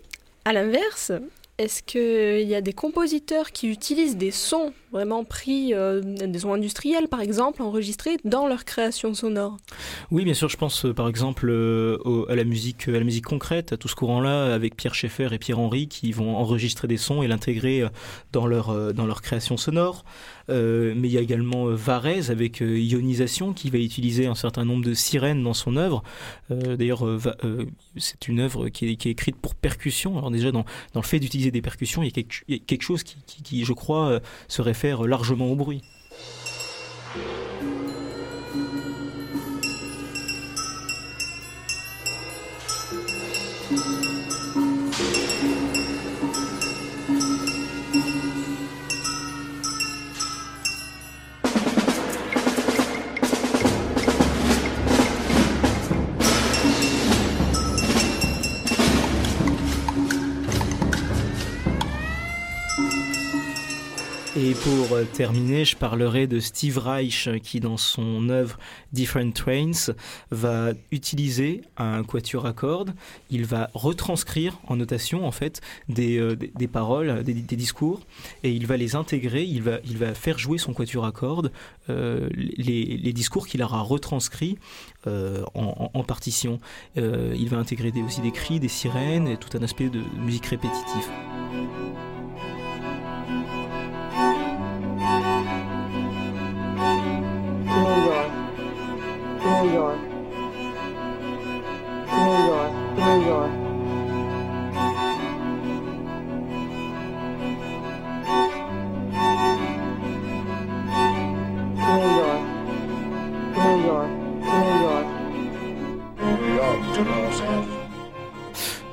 À l'inverse, est-ce qu'il y a des compositeurs qui utilisent des sons vraiment pris, euh, des sons industriels par exemple, enregistrés dans leur création sonore? Oui, bien sûr, je pense euh, par exemple euh, à la musique, à la musique concrète, à tout ce courant-là, avec Pierre Schaeffer et Pierre Henry qui vont enregistrer des sons et l'intégrer euh, dans leur euh, dans leur création sonore. Euh, mais il y a également euh, Varese avec euh, Ionisation qui va utiliser un certain nombre de sirènes dans son œuvre. D'ailleurs, c'est une œuvre qui est, écrite pour percussion. Alors déjà dans le fait d'utiliser des percussions, il y a quelque, chose qui, je crois, se réfère largement au bruit. Pour euh, terminer, je parlerai de Steve Reich euh, qui, dans son œuvre Different Trains, va utiliser un quatuor à cordes. Il va retranscrire en notation en fait des, euh, des, paroles, des, discours, et il va les intégrer. Il va, il va faire jouer son quatuor à cordes les, les discours qu'il aura retranscrits en, partition. Il va intégrer aussi des cris, des sirènes et tout un aspect de musique répétitive.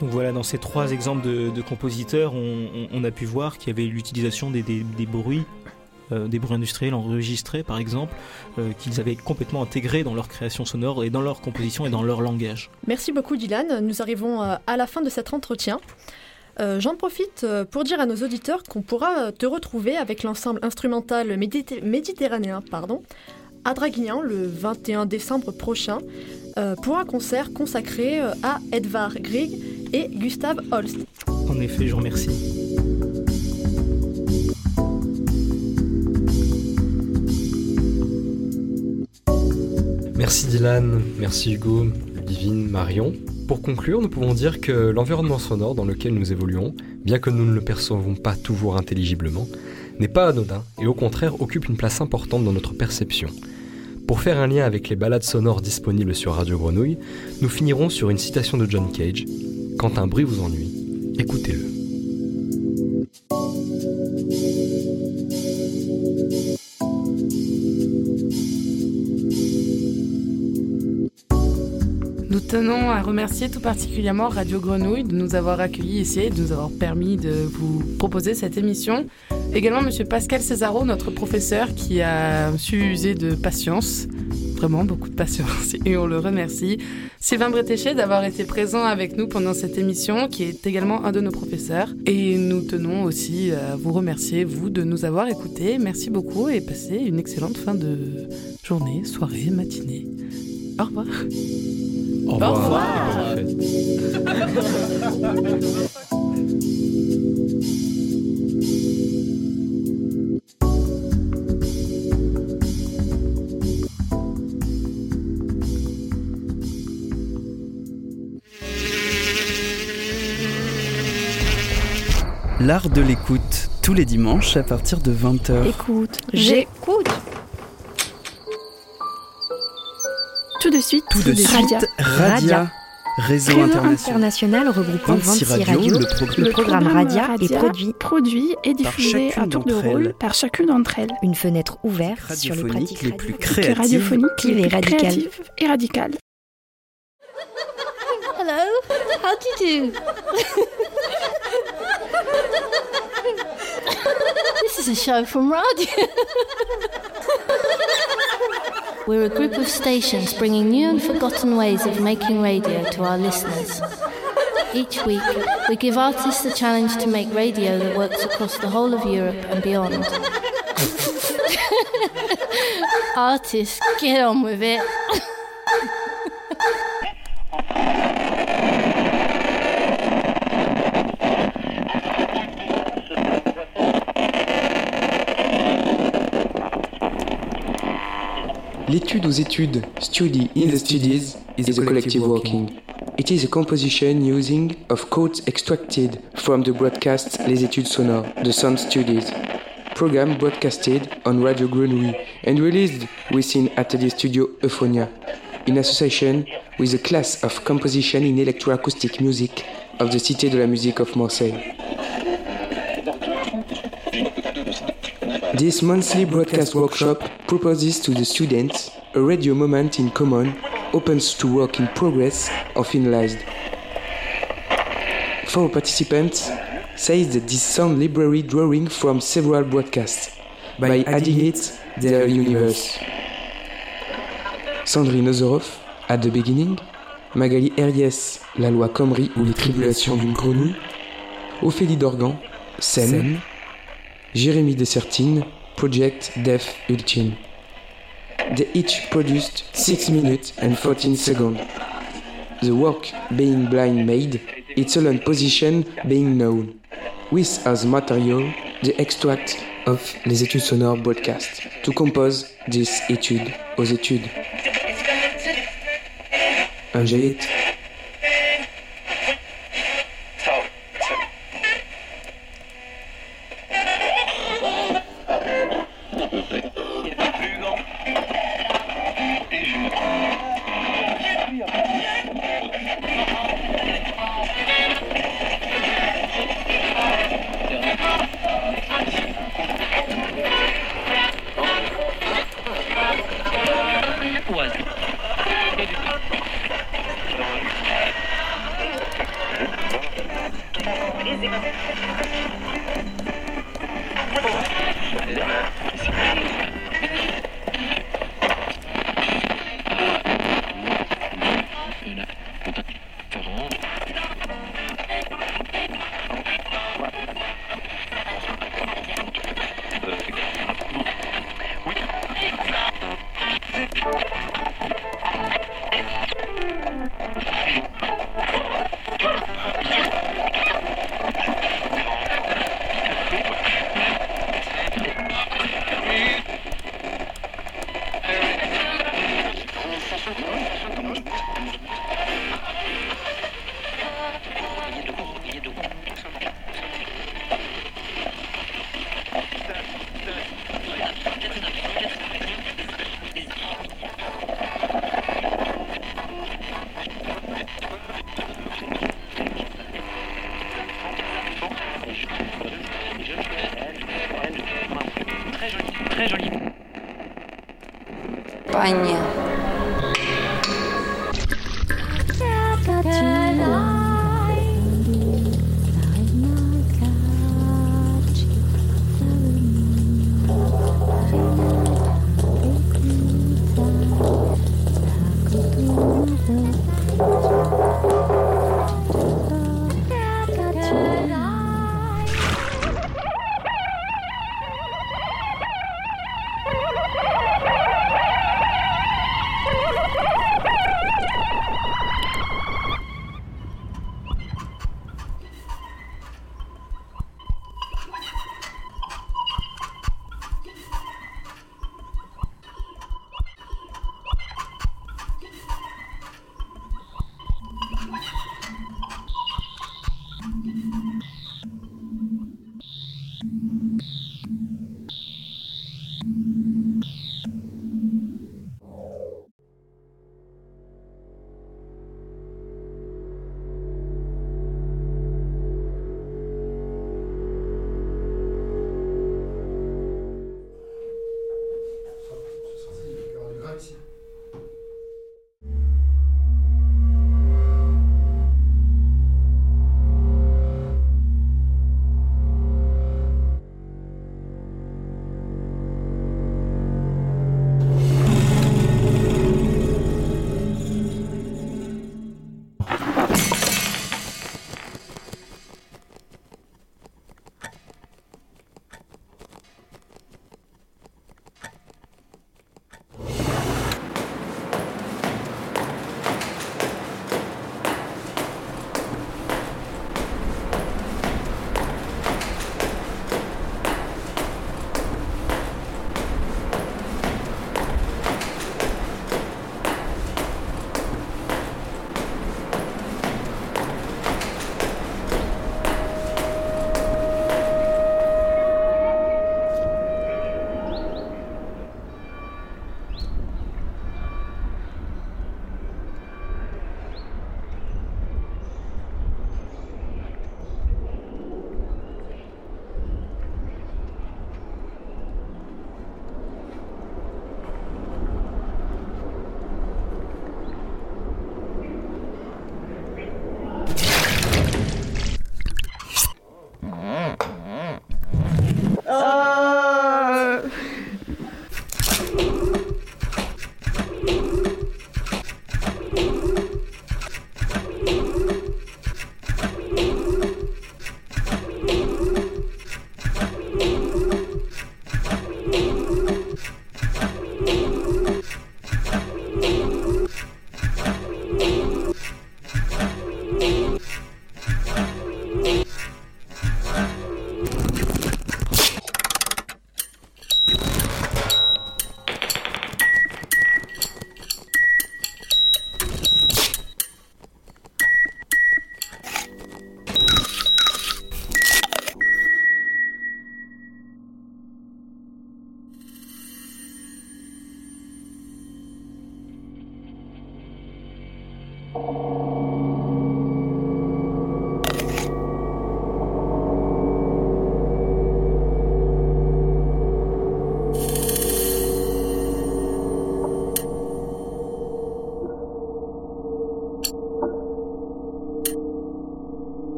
Donc voilà, dans ces trois exemples de, compositeurs, on, a pu voir qu'il y avait l'utilisation des bruits euh, des bruits industriels enregistrés par exemple, euh, qu'ils avaient complètement intégrés dans leur création sonore et dans leur composition et dans leur langage. Merci beaucoup Dylan, nous arrivons euh, à la fin de cet entretien. Euh, J'en profite pour dire à nos auditeurs qu'on pourra te retrouver avec l'ensemble instrumental méditerranéen pardon, à Draguignan le 21 décembre prochain pour un concert consacré à Edvard Grieg et Gustave Holst. En effet, je vous remercie. Merci Dylan, merci Hugo, Ludivine, Marion. Pour conclure, nous pouvons dire que l'environnement sonore dans lequel nous évoluons, bien que nous ne le percevons pas toujours intelligiblement, n'est pas anodin et au contraire occupe une place importante dans notre perception. Pour faire un lien avec les balades sonores disponibles sur Radio Grenouille, nous finirons sur une citation de John Cage. Quand un bruit vous ennuie, écoutez-le. Tenons à remercier tout particulièrement Radio Grenouille de nous avoir accueillis ici et de nous avoir permis de vous proposer cette émission. Également Monsieur Pascal Césaro, notre professeur, qui a su user de patience, vraiment beaucoup de patience, et on le remercie. Sylvain Bretéché d'avoir été présent avec nous pendant cette émission, qui est également un de nos professeurs. Et nous tenons aussi à vous remercier, vous, de nous avoir écoutés. Merci beaucoup et passez une excellente fin de journée, soirée, matinée. Au revoir. Au revoir. L'art de l'écoute, tous les dimanches à partir de 20h. Écoute, j'écoute. De suite, Tout de suite, Radia, réseau Réseau international. international regroupant 26 26 radios, radios. le pro- Le programme Radia est produit, produit et diffusé à tour de rôle par chacune d'entre elles. Une fenêtre ouverte sur les pratiques les plus radiophoniques créatives. radiophoniques les et plus radicales. créatives et radicales. Hello, how do you do? this is a show from radio. We're a group of stations bringing new and forgotten ways of making radio to our listeners. Each week, we give artists the challenge to make radio that works across the whole of Europe and beyond. artists, get on with it. L'étude aux études, study in the studies, is a collective working. It is a composition using of quotes extracted from the broadcast Les Études Sonores, the Sound Studies. Program broadcasted on Radio Grenouille and released within Atelier Studio Euphonia, in association with the class of composition in electroacoustic music of the Cité de la Musique of Marseille. This monthly broadcast workshop proposes to the students a radio moment in common, opens to work in progress or finalized. For participants, says that this sound library drawing from several broadcasts by adding it their universe. Sandrine Ozorov, At the Beginning, Magali Herriès, La loi Comrie ou les tribulations d'une grenouille, Ophélie Dorgan, Scène, Jérémy Dessertine, Project Def Ultime. They each produced 6 minutes and 14 seconds. The work being blind made, its own position being known, with as material the extract of Les études sonores broadcast to compose this étude aux études.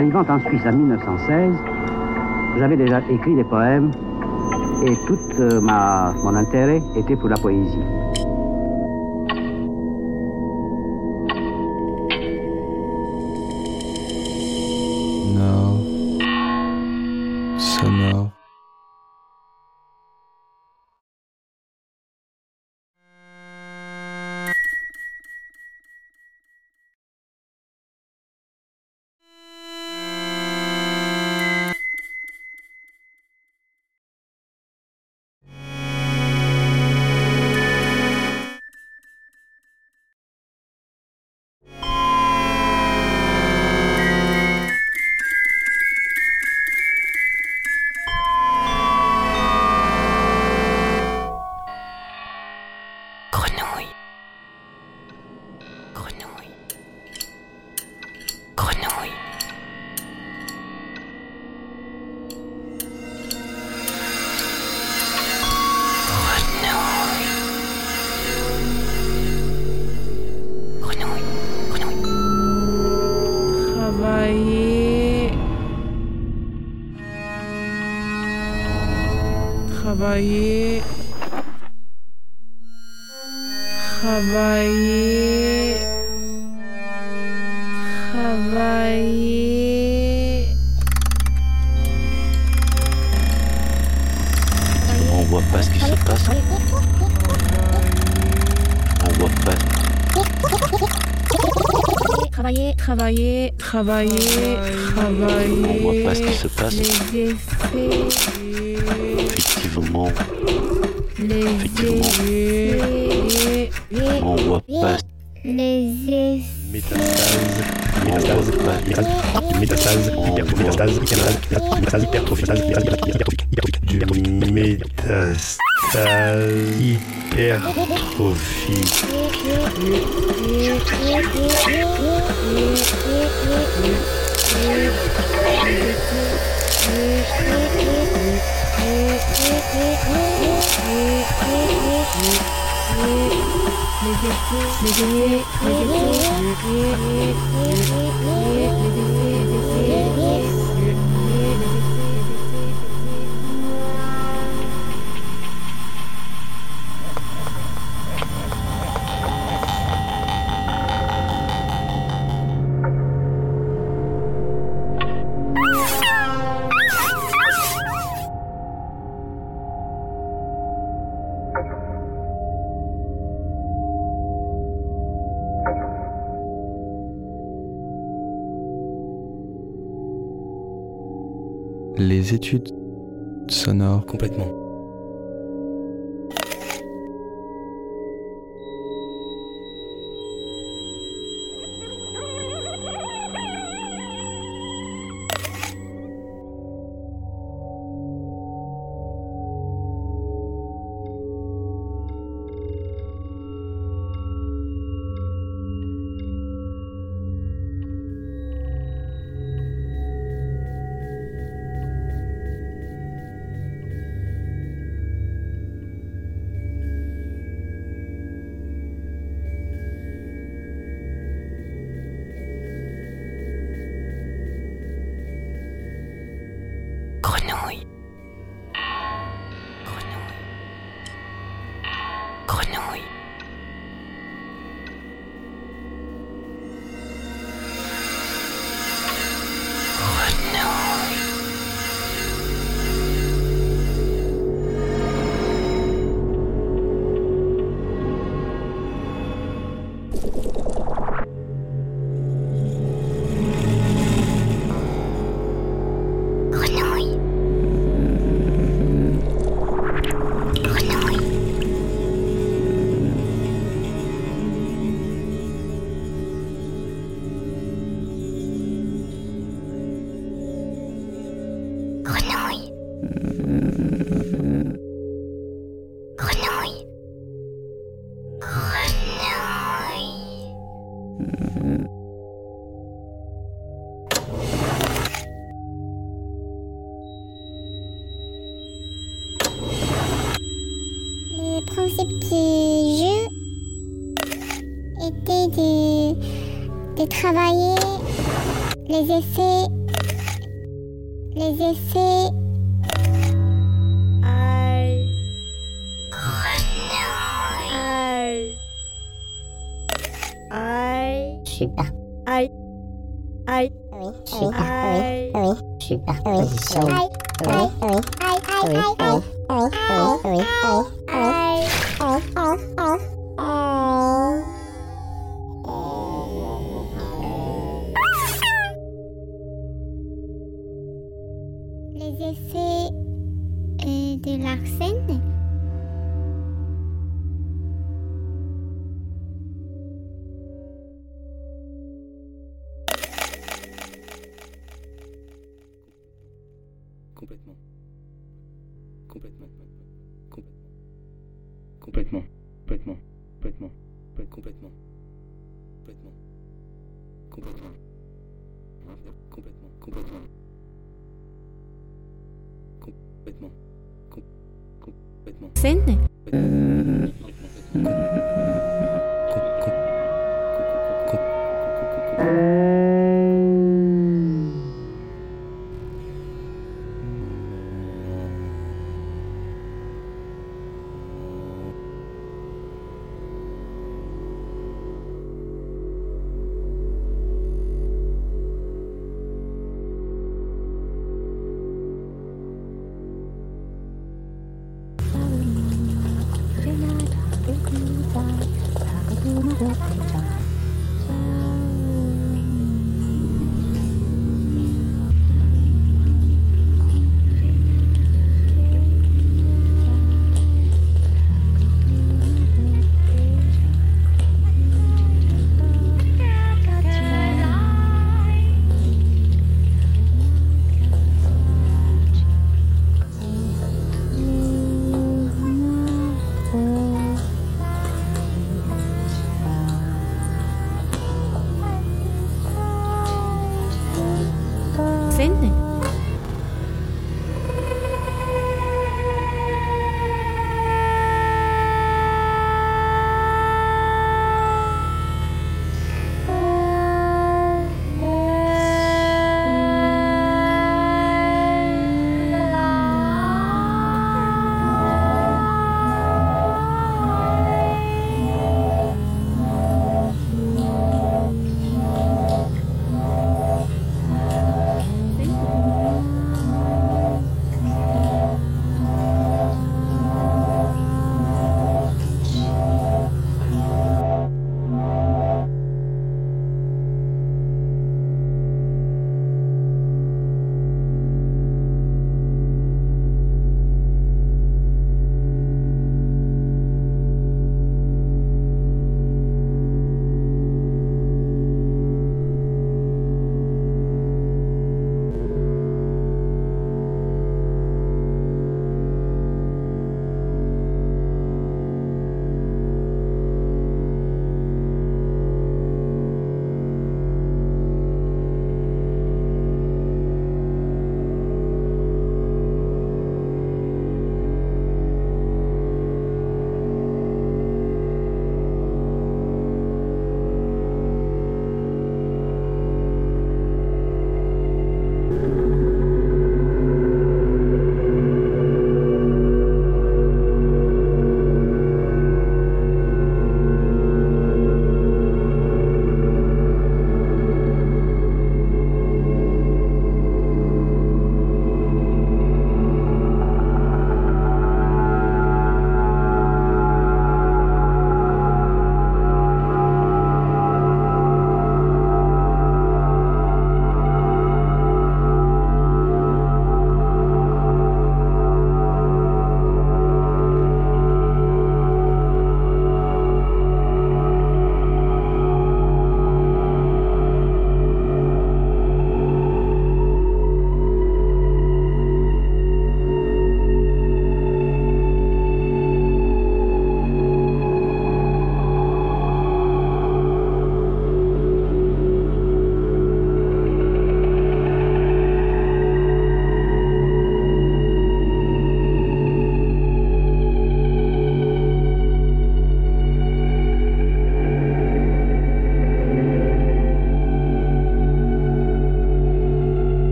Arrivant en Suisse en 1916, j'avais déjà écrit des poèmes et tout euh, mon intérêt était pour la poésie. Travailler, travailler. On voit pas ce qui se passe. Effectivement. Effectivement. On voit pas. Les Métastase. Métastase. Métastase. Métastase. Métastase. Hypertrophie. Du métastase. Hypertrophie. Études sonores complètement. Complètement. Complètement. Complètement. Complètement. Complètement. Complètement. Complètement. Complètement. Complètement. Complètement. Complètement. Complètement. Complètement.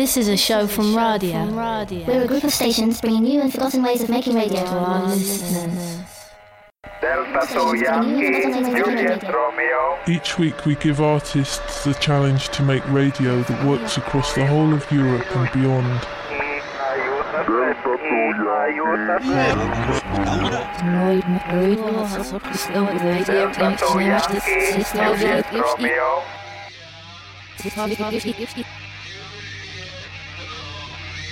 This is a show from Radio. We're a group of stations bringing new and forgotten ways of making radio to our listeners. Each week we give artists the challenge to make radio that works across the whole of Europe and beyond.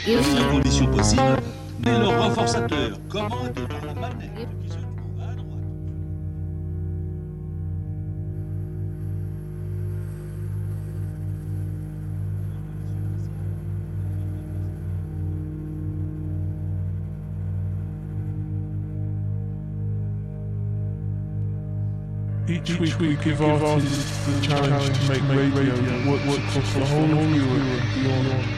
Dans conditions possibles, mais le renforçateur commande par la manette. Each week we give artists the challenge to make radio that works across the whole of Europe beyond.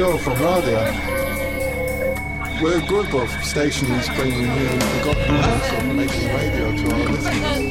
Show from Radia. We're a group of stations bringing and forgotten ways of making radio to our listeners.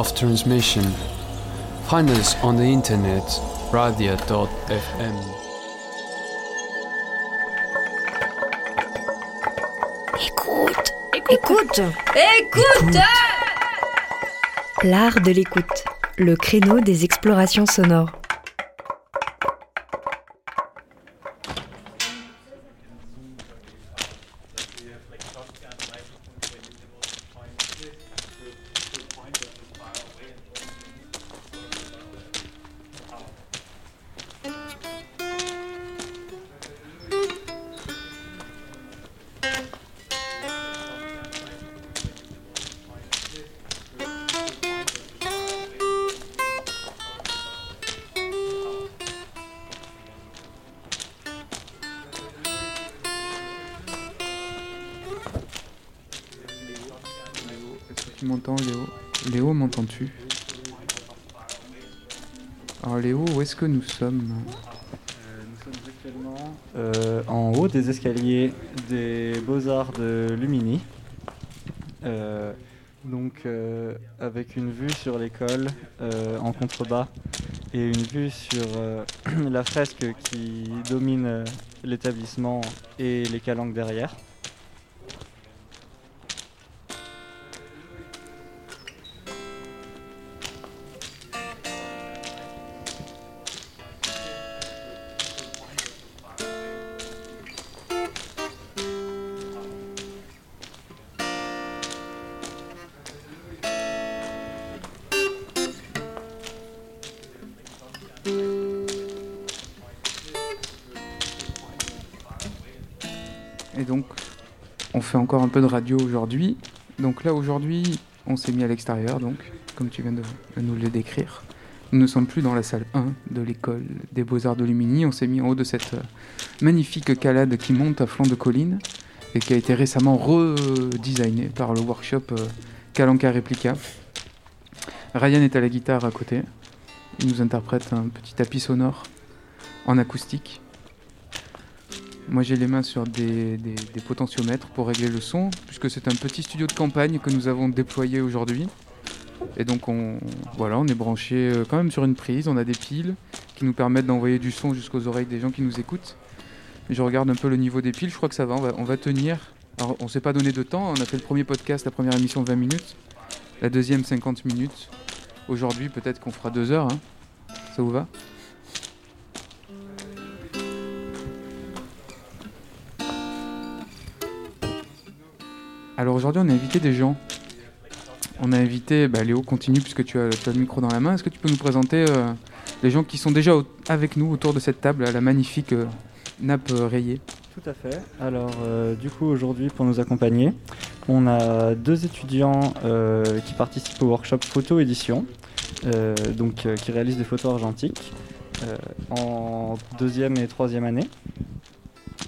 Of transmission. Find us on the internet, radia.fm. Écoute, écoute, écoute. L'art de l'écoute, le créneau des explorations sonores. Nous sommes Nous sommes actuellement euh, en haut des escaliers des Beaux-Arts de Lumini. Euh, donc euh, avec une vue sur l'école euh, en contrebas et une vue sur euh, la fresque qui domine euh, l'établissement et les calanques derrière. Encore un peu de radio aujourd'hui. Donc là, aujourd'hui, on s'est mis à l'extérieur, donc, comme tu viens de, nous le décrire. Nous ne sommes plus dans la salle 1 de l'école des Beaux-Arts de Lumini. On s'est mis en haut de cette euh, magnifique calade qui monte à flanc de colline et qui a été récemment redesignée par le workshop euh, Kalanka Replica. Ryan est à la guitare à côté. Il nous interprète un petit tapis sonore en acoustique. Moi j'ai les mains sur des, potentiomètres pour régler le son, puisque c'est un petit studio de campagne que nous avons déployé aujourd'hui. Et donc on, voilà, on est branché euh, quand même sur une prise, on a des piles qui nous permettent d'envoyer du son jusqu'aux oreilles des gens qui nous écoutent. Je regarde un peu le niveau des piles, je crois que ça va, on va, tenir. Alors on s'est pas donné de temps, on a fait le premier podcast, la première émission 20 minutes, la deuxième 50 minutes. Aujourd'hui peut-être qu'on fera deux heures, hein. ça vous va? Alors aujourd'hui, on a invité des gens. On a invité, bah, Léo, continue puisque tu as, le micro dans la main. Est-ce que tu peux nous présenter euh, les gens qui sont déjà avec nous autour de cette table, à la magnifique euh, nappe euh, rayée? Tout à fait. Alors, du coup, aujourd'hui, pour nous accompagner, on a deux étudiants qui participent au workshop photo-édition, euh, donc qui réalisent des photos argentiques en deuxième et troisième année,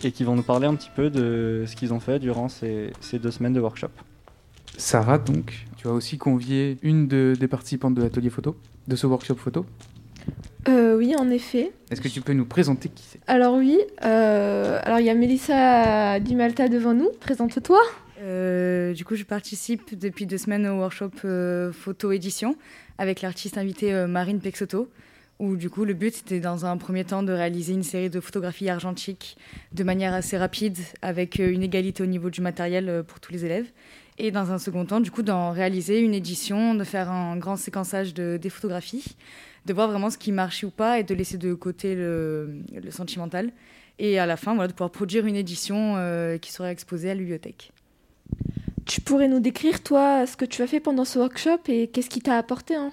et qui vont nous parler un petit peu de ce qu'ils ont fait durant ces, ces deux semaines de workshop. Sarah, donc, tu as aussi convié une de- des participantes de l'atelier photo, de ce workshop photo. Euh, oui, en effet. Est-ce que tu peux nous présenter qui c'est? Alors oui, euh, alors il y a Mélissa Di Malta devant nous. Présente-toi. Euh, du coup, je participe depuis deux semaines au workshop euh, photo-édition avec l'artiste invitée euh, Marine Pexoto, où du coup, le but c'était dans un premier temps de réaliser une série de photographies argentiques de manière assez rapide, avec euh, une égalité au niveau du matériel euh, pour tous les élèves. Et dans un second temps, du coup, d'en réaliser une édition, de faire un grand séquençage de, des photographies, de voir vraiment ce qui marchait ou pas et de laisser de côté le, sentimental. Et à la fin, voilà, de pouvoir produire une édition euh, qui sera exposée à la bibliothèque. tu pourrais nous décrire, toi, ce que tu as fait pendant ce workshop et qu'est-ce qui t'a apporté hein?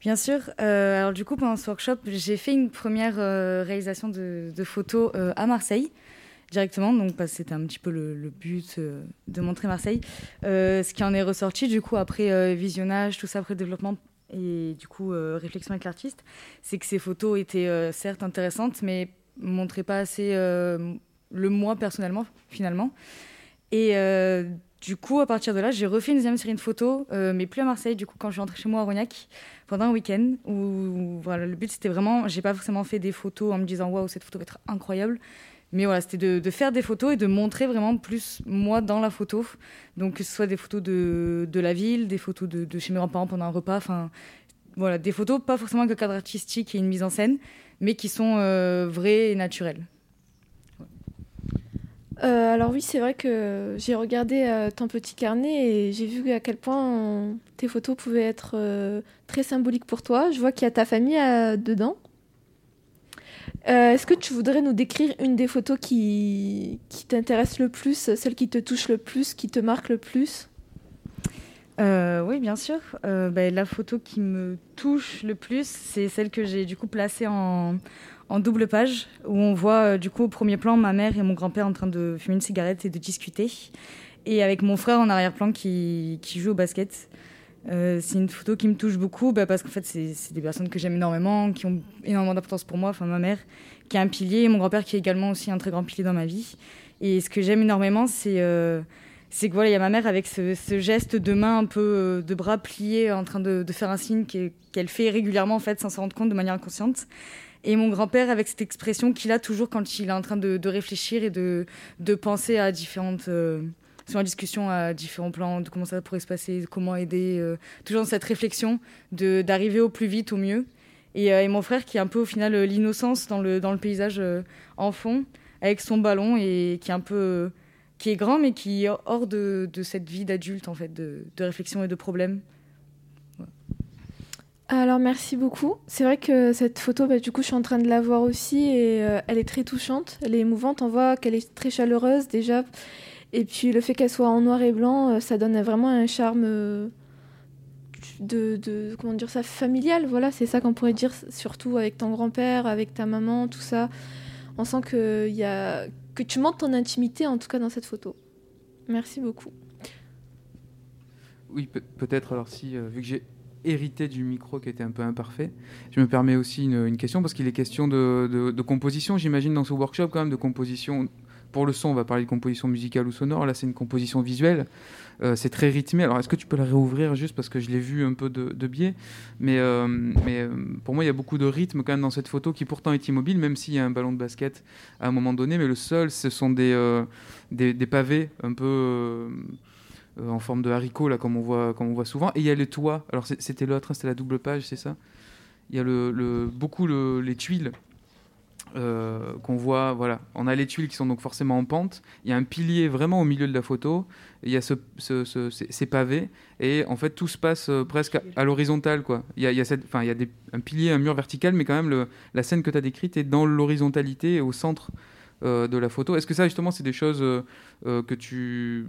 Bien sûr. Euh, alors du coup, pendant ce workshop, j'ai fait une première euh, réalisation de, photos euh, à Marseille directement. Donc que c'était un petit peu le, le but de montrer Marseille. Ce qui en est ressorti du coup après visionnage, tout ça, après développement et du coup réflexion avec l'artiste, c'est que ces photos étaient certes intéressantes, mais montraient pas assez le moi personnellement finalement. Et du coup, à partir de là, j'ai refait une deuxième série de photos, euh, mais plus à Marseille, du coup, quand je suis rentrée chez moi à Rognac, pendant un week-end, où, voilà, le but c'était vraiment, j'ai pas forcément fait des photos en me disant waouh, cette photo va être incroyable, mais voilà, c'était de, de faire des photos et de montrer vraiment plus moi dans la photo. Donc, que ce soit des photos de, de la ville, des photos de, chez mes grands-parents pendant un repas, enfin, voilà, des photos pas forcément un cadre artistique et une mise en scène, mais qui sont euh, vraies et naturelles. Euh, alors oui, c'est vrai que j'ai regardé euh, ton petit carnet et j'ai vu à quel point tes photos pouvaient être euh, très symboliques pour toi. Je vois qu'il y a ta famille dedans. Est-ce que tu voudrais nous décrire une des photos qui, t'intéresse le plus, celle qui te touche le plus, qui te marque le plus? Oui, bien sûr. Ben, la photo qui me touche le plus, c'est celle que j'ai du coup placée en, en double page, où on voit euh, du coup au premier plan ma mère et mon grand-père en train de fumer une cigarette et de discuter, et avec mon frère en arrière-plan qui, joue au basket. Euh, c'est une photo qui me touche beaucoup bah, parce qu'en fait c'est des personnes que j'aime énormément, qui ont énormément d'importance pour moi. Enfin ma mère qui est un pilier, mon grand-père qui est également aussi un très grand pilier dans ma vie. Et ce que j'aime énormément, c'est euh, que voilà, il y a ma mère avec ce, geste de main un peu euh, de bras pliés en train de, de faire un signe qu'elle fait régulièrement en fait sans s'en rendre compte de manière inconsciente. Et mon grand-père avec cette expression qu'il a toujours quand il est en train de, réfléchir et de, de penser à différentes euh, sur la discussion à différents plans de comment ça pourrait se passer, comment aider, euh, toujours dans cette réflexion d'arriver au plus vite, au mieux. Et, euh, et mon frère qui est un peu au final euh, l'innocence dans le dans le paysage en fond avec son ballon et qui est un peu qui est grand mais qui est hors de, de cette vie d'adulte en fait de, de réflexion et de problème. Alors merci beaucoup. C'est vrai que cette photo, bah, du coup, je suis en train de la voir aussi et euh, elle est très touchante, elle est émouvante. On voit qu'elle est très chaleureuse déjà. Et puis le fait qu'elle soit en noir et blanc, euh, ça donne vraiment un charme euh, de, comment dire familial. Voilà, c'est ça qu'on pourrait dire, surtout avec ton grand-père, avec ta maman, tout ça. On sent que tu montres ton intimité en tout cas dans cette photo. Merci beaucoup. Oui, peut- peut-être alors vu que j'ai hérité du micro qui était un peu imparfait, je me permets aussi une, question parce qu'il est question de, composition, j'imagine, dans ce workshop quand même, de composition. Pour le son, on va parler de composition musicale ou sonore. Là, c'est une composition visuelle. Euh, c'est très rythmé. Alors, est-ce que tu peux la réouvrir juste parce que je l'ai vu un peu de, biais? Mais, euh, euh, pour moi, il y a beaucoup de rythme quand même dans cette photo qui pourtant est immobile, même s'il y a un ballon de basket à un moment donné. Mais le sol, ce sont des pavés un peu. Euh, en forme de haricot là comme on voit comme on voit souvent. Et il y a le toit alors c'était l'autre hein, c'était la double page c'est ça? Il y a le, le- beaucoup le- les tuiles euh, qu'on voit voilà. On a les tuiles qui sont donc forcément en pente. Il y a un pilier vraiment au milieu de la photo. Il y a ce, ce- ce- ces, pavés. Et en fait tout se passe euh, presque à, l'horizontale il y a, y a, cette, il y a des, un pilier un mur vertical mais quand même le, la scène que tu as décrite est dans l'horizontalité au centre euh, de la photo. Est-ce que ça, justement, c'est des choses euh, euh, que tu,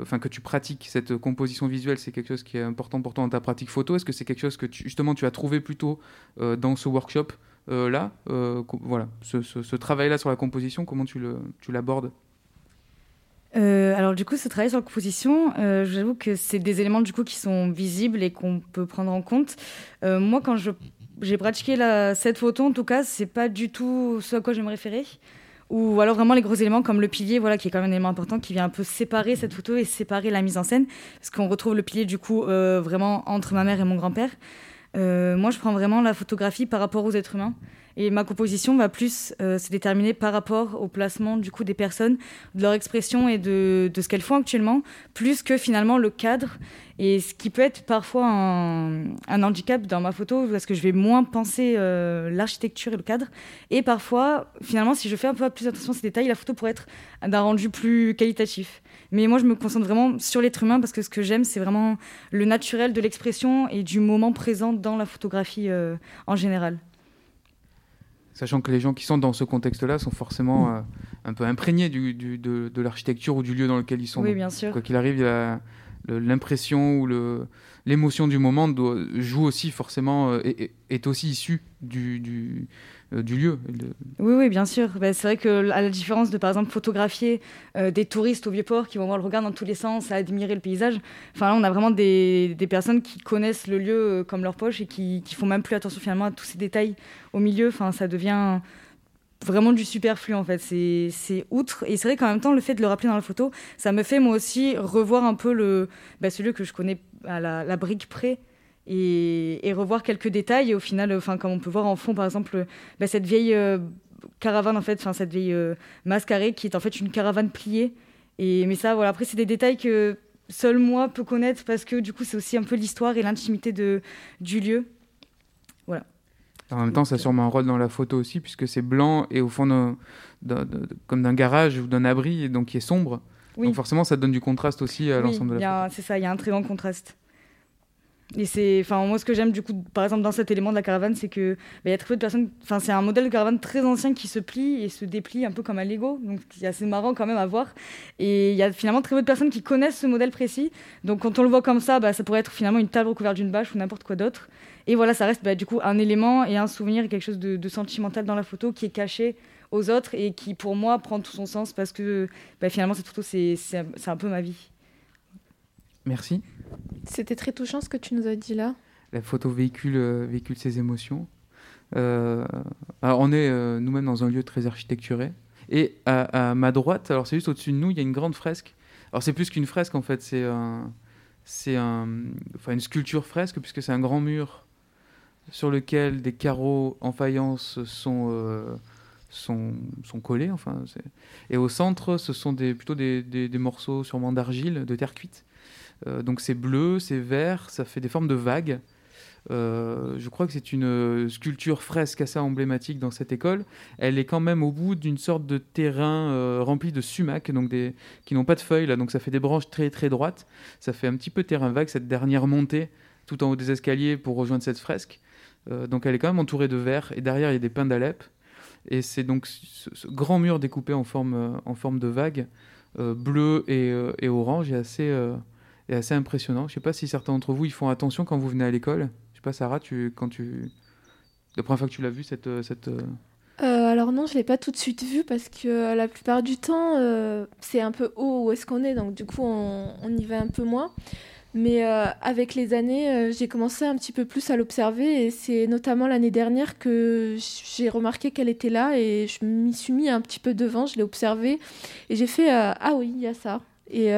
enfin, que tu pratiques Cette composition visuelle, c'est quelque chose qui est important pour toi dans ta pratique photo? Est-ce que c'est quelque chose que tu, justement tu as trouvé plutôt dans ce workshop là co- Voilà, ce, travail-là sur la composition, comment tu l'abordes? Alors du coup, ce travail sur la composition, j'avoue que c'est des éléments du coup qui sont visibles et qu'on peut prendre en compte. Moi, quand j'ai pratiqué la, cette photo, en tout cas, c'est pas du tout ce à quoi je me référer. Ou alors vraiment les gros éléments comme le pilier, voilà, qui est quand même un élément important, qui vient un peu séparer cette photo et séparer la mise en scène, parce qu'on retrouve le pilier du coup euh, vraiment entre ma mère et mon grand-père. Euh, moi, je prends vraiment la photographie par rapport aux êtres humains. Et ma composition va plus euh, se déterminer par rapport au placement du coup des personnes, de leur expression et de, ce qu'elles font actuellement, plus que finalement le cadre. Et ce qui peut être parfois un, un handicap dans ma photo, parce que je vais moins penser euh, l'architecture et le cadre. Et parfois, finalement, si je fais un peu plus attention à ces détails, la photo pourrait être d'un rendu plus qualitatif. Mais moi, je me concentre vraiment sur l'être humain parce que ce que j'aime, c'est vraiment le naturel de l'expression et du moment présent dans la photographie euh, en général. sachant que les gens qui sont dans ce contexte-là sont forcément Mm. euh, un peu imprégnés du, du- de, de l'architecture ou du lieu dans lequel ils sont. Oui, bien sûr. Quoi qu'il arrive, il y a le- l'impression ou le- l'émotion du moment doit- joue aussi forcément, euh, est aussi issue du, du, du lieu. Oui, oui, bien sûr. Bah, c'est vrai que à la différence de, par exemple, photographier euh, des touristes au Vieux-Port qui vont voir le regard dans tous les sens, à admirer le paysage, là, on a vraiment des, des personnes qui connaissent le lieu euh, comme leur poche et qui, qui font même plus attention finalement à tous ces détails au milieu. Ça devient vraiment du superflu en fait. C'est outre. Et c'est vrai qu'en même temps, le fait de le rappeler dans la photo, ça me fait moi aussi revoir un peu le, bah, ce lieu que je connais à la brique près. Et, et revoir quelques détails. Et au final, enfin, comme on peut voir en fond, par exemple, bah, cette vieille euh, caravane, en fait, enfin, cette vieille euh, masse carrée qui est en fait une caravane pliée. Et, mais ça, voilà, après, c'est des détails que seul moi peux connaître parce que du coup, c'est aussi un peu l'histoire et l'intimité du lieu. Voilà. En même temps, ça a sûrement un rôle dans la photo aussi, puisque c'est blanc et au fond comme d'un garage ou d'un abri, et donc qui est sombre. Oui. Donc forcément, ça donne du contraste aussi à Oui, l'ensemble de la a- c'est ça, il y a un très grand contraste. Et c'est, enfin, moi, ce que j'aime du coup, par exemple, dans cet élément de la caravane, c'est que bah, il y a très peu de personnes. Enfin, c'est un modèle de caravane très ancien qui se plie et se déplie un peu comme un Lego, donc c'est assez marrant quand même à voir. Et il y a finalement très peu de personnes qui connaissent ce modèle précis. Donc quand on le voit comme ça, bah, ça pourrait être finalement une table recouverte d'une bâche ou n'importe quoi d'autre. Et voilà, ça reste bah, du coup un élément et un souvenir, et quelque chose de, sentimental dans la photo qui est caché aux autres et qui pour moi prend tout son sens parce que bah, finalement cette photo c'est un peu ma vie. Merci. C'était très touchant ce que tu nous as dit là. La photo véhicule, euh, véhicule ses émotions. Euh, on est euh, nous-mêmes dans un lieu très architecturé. Et à, ma droite, alors c'est juste au-dessus de nous, il y a une grande fresque. Alors c'est plus qu'une fresque en fait, c'est c'est une sculpture fresque puisque c'est un grand mur sur lequel des carreaux en faïence sont sont, sont collés. Enfin, et au centre, ce sont plutôt des, des- des morceaux sûrement d'argile, de terre cuite. Euh, donc c'est bleu, c'est vert, ça fait des formes de vagues. Euh, je crois que c'est une euh, sculpture fresque assez emblématique dans cette école. Elle est quand même au bout d'une sorte de terrain rempli de sumacs, donc qui n'ont pas de feuilles là, donc ça fait des branches très très droites. Ça fait un petit peu terrain vague cette dernière montée tout en haut des escaliers pour rejoindre cette fresque. Donc elle est quand même entourée de verre et derrière il y a des pins d'Alep. Et c'est donc ce, grand mur découpé en forme, en forme de vague, bleu et, et orange, est assez, est assez impressionnant. Je sais pas si certains d'entre vous ils font attention quand vous venez à l'école. Je sais pas, Sarah, tu, quand tu. La première fois que tu l'as vu, cette. euh, cette euh, Euh, alors non, je l'ai pas tout de suite vu parce que la plupart du temps, c'est un peu haut où est-ce qu'on est, donc du coup, on, y va un peu moins. Mais avec les années, j'ai commencé un petit peu plus à l'observer et c'est notamment l'année dernière que j'ai remarqué qu'elle était là et je m'y suis mis un petit peu devant, je l'ai observé et j'ai fait ah oui, il y a ça. Et